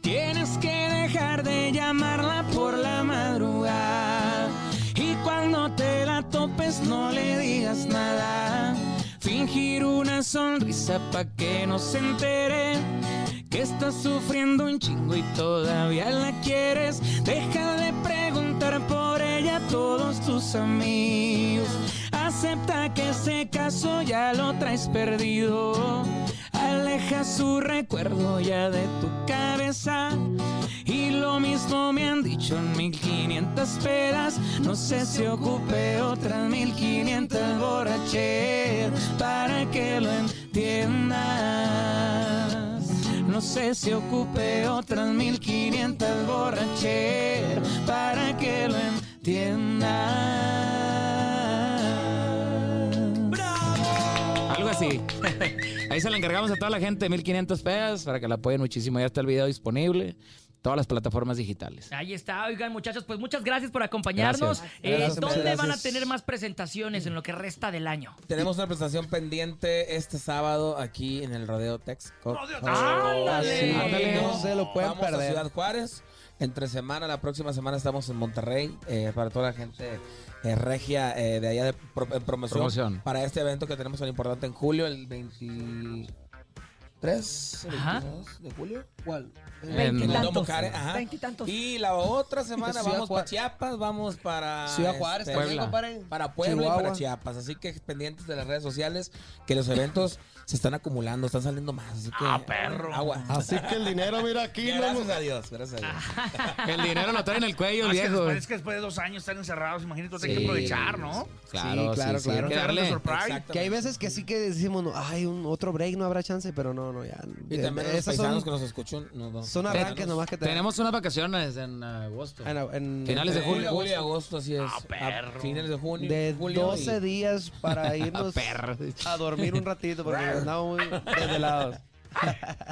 Tienes que dejar de llamarla por la madrugada. Y cuando te la topes, no le digas nada. Fingir una sonrisa pa' que no se entere que estás sufriendo un chingo y todavía la quieres. Deja de preguntar por ella a todos tus amigos. Acepta que ese caso ya lo traes perdido. Aleja su recuerdo ya de tu cabeza. Y lo mismo me han dicho en 1500 pedas. No sé si ocupe otras 1500 borracheras para que lo entiendas. No sé si ocupe otras 1500 borracheras para que lo entiendas. Algo así. Ahí se la encargamos a toda la gente, 1500 pesos, para que la apoyen muchísimo. Ya está el video disponible. Todas las plataformas digitales. Ahí está, oigan muchachos, pues muchas gracias por acompañarnos. Gracias. Eh, Gracias, ¿Dónde van a tener más presentaciones en lo que resta del año? Tenemos una presentación pendiente este sábado aquí en el Rodeo Texco. ¡Ándale! Sí, Ándale. No se lo pueden Vamos a perder. Ciudad Juárez. Entre semana, la próxima semana estamos en Monterrey. eh, para toda la gente eh, regia eh, de allá de pro- en promoción, Promoción. Para este evento que tenemos tan importante en julio, el 23, el Ajá. 22 de julio. ¿Cuál? Veintitantos. Ajá. Veintitantos. Y la otra semana vamos para. Chiapas, vamos para Ciudad Juárez este. Para Puebla y para Chiapas. Así que pendientes de las redes sociales que los eventos se están acumulando, están saliendo más. Así que Ah, perro. agua. Así que el dinero, mira aquí. Gracias a Dios, gracias a Dios. El dinero lo trae en el cuello, el Ah, es, que viejo. después, es que después de dos años están encerrados, imagínate, hay que Sí. aprovechar, ¿no? Claro, Sí, claro, sí, sí, claro. que Darle. Que hay veces que sí que decimos, no, ay, un otro break no habrá chance, pero no, no, ya. Y también los paisanos son, que nos escuchan. no, no. son arranques nomás que tenemos. Tenemos unas vacaciones en agosto. En, en- Finales de julio. Julio y agosto, así es. Ah, perro. A finales de junio. De julio 12 y- días para irnos Perro. a dormir un ratito porque andamos muy desvelados.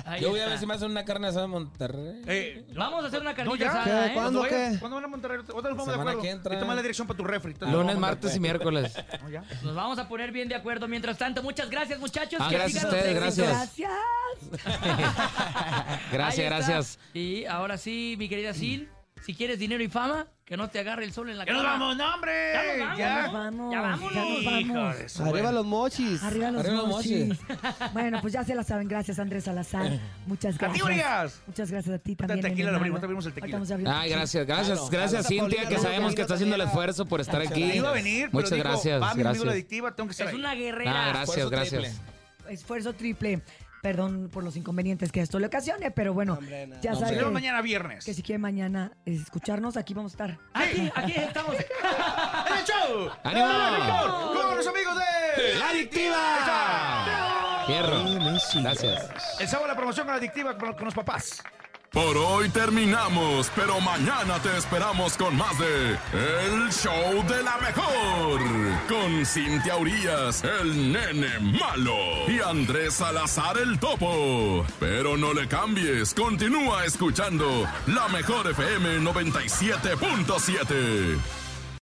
Ahí Yo voy a está. ver si me hacen una carne asada en Monterrey. Eh, Vamos a hacer una no, carnita ya. asada, ¿Qué? ¿eh? ¿Cuándo? Qué? ¿Cuándo van a Monterrey? Otra vez nos ponemos de semana acuerdo. que entra. Y toma la dirección para tu refri. Entonces, Lunes, vamos a martes y Monterrey. miércoles. No, ya. Nos vamos a poner bien de acuerdo. Mientras tanto, muchas gracias, muchachos. Ah, Que gracias sigan a los ustedes, éxitos. gracias. Ahí Gracias, está. gracias. Y ahora sí, mi querida Sil, si quieres dinero y fama, que no te agarre el sol en la ¡Ya cara. nos vamos, no, hombre! Ya nos vamos. Ya. Vamos. Ya vámonos. ya nos vamos. Arriba los mochis. Arriba los Arriba mochis. Bueno, pues ya se la saben. Gracias, Andrés Salazar. Muchas gracias. ¡Urias! Muchas gracias a ti también. tequila, lo hermano. abrimos, te abrimos el tequila. El Ay, tequila. gracias, gracias, Claro, gracias Cintia, que sabemos que está haciendo el esfuerzo por estar aquí. Iba a venir, pero Muchas gracias, va mi amigo la gracias. adictiva, tengo que estar Es ahí. una guerrera. Ah, gracias, gracias. Esfuerzo triple. Perdón por los inconvenientes que esto le ocasione, pero bueno, Hombre, no. ya Nos saben que, mañana viernes. que si quieren mañana escucharnos, aquí vamos a estar. Aquí, aquí estamos. ¡En el show! ¡Ánimo! ¡Con los amigos de... ¡La adictiva! Fierro. Gracias. El sábado la promoción con la adictiva con, con los papás. Por hoy terminamos, pero mañana te esperamos con más de El Show de la Mejor. Con Cintia Urias, el nene malo. Y Andrés Salazar, el topo. Pero no le cambies, continúa escuchando La Mejor FM 97.7.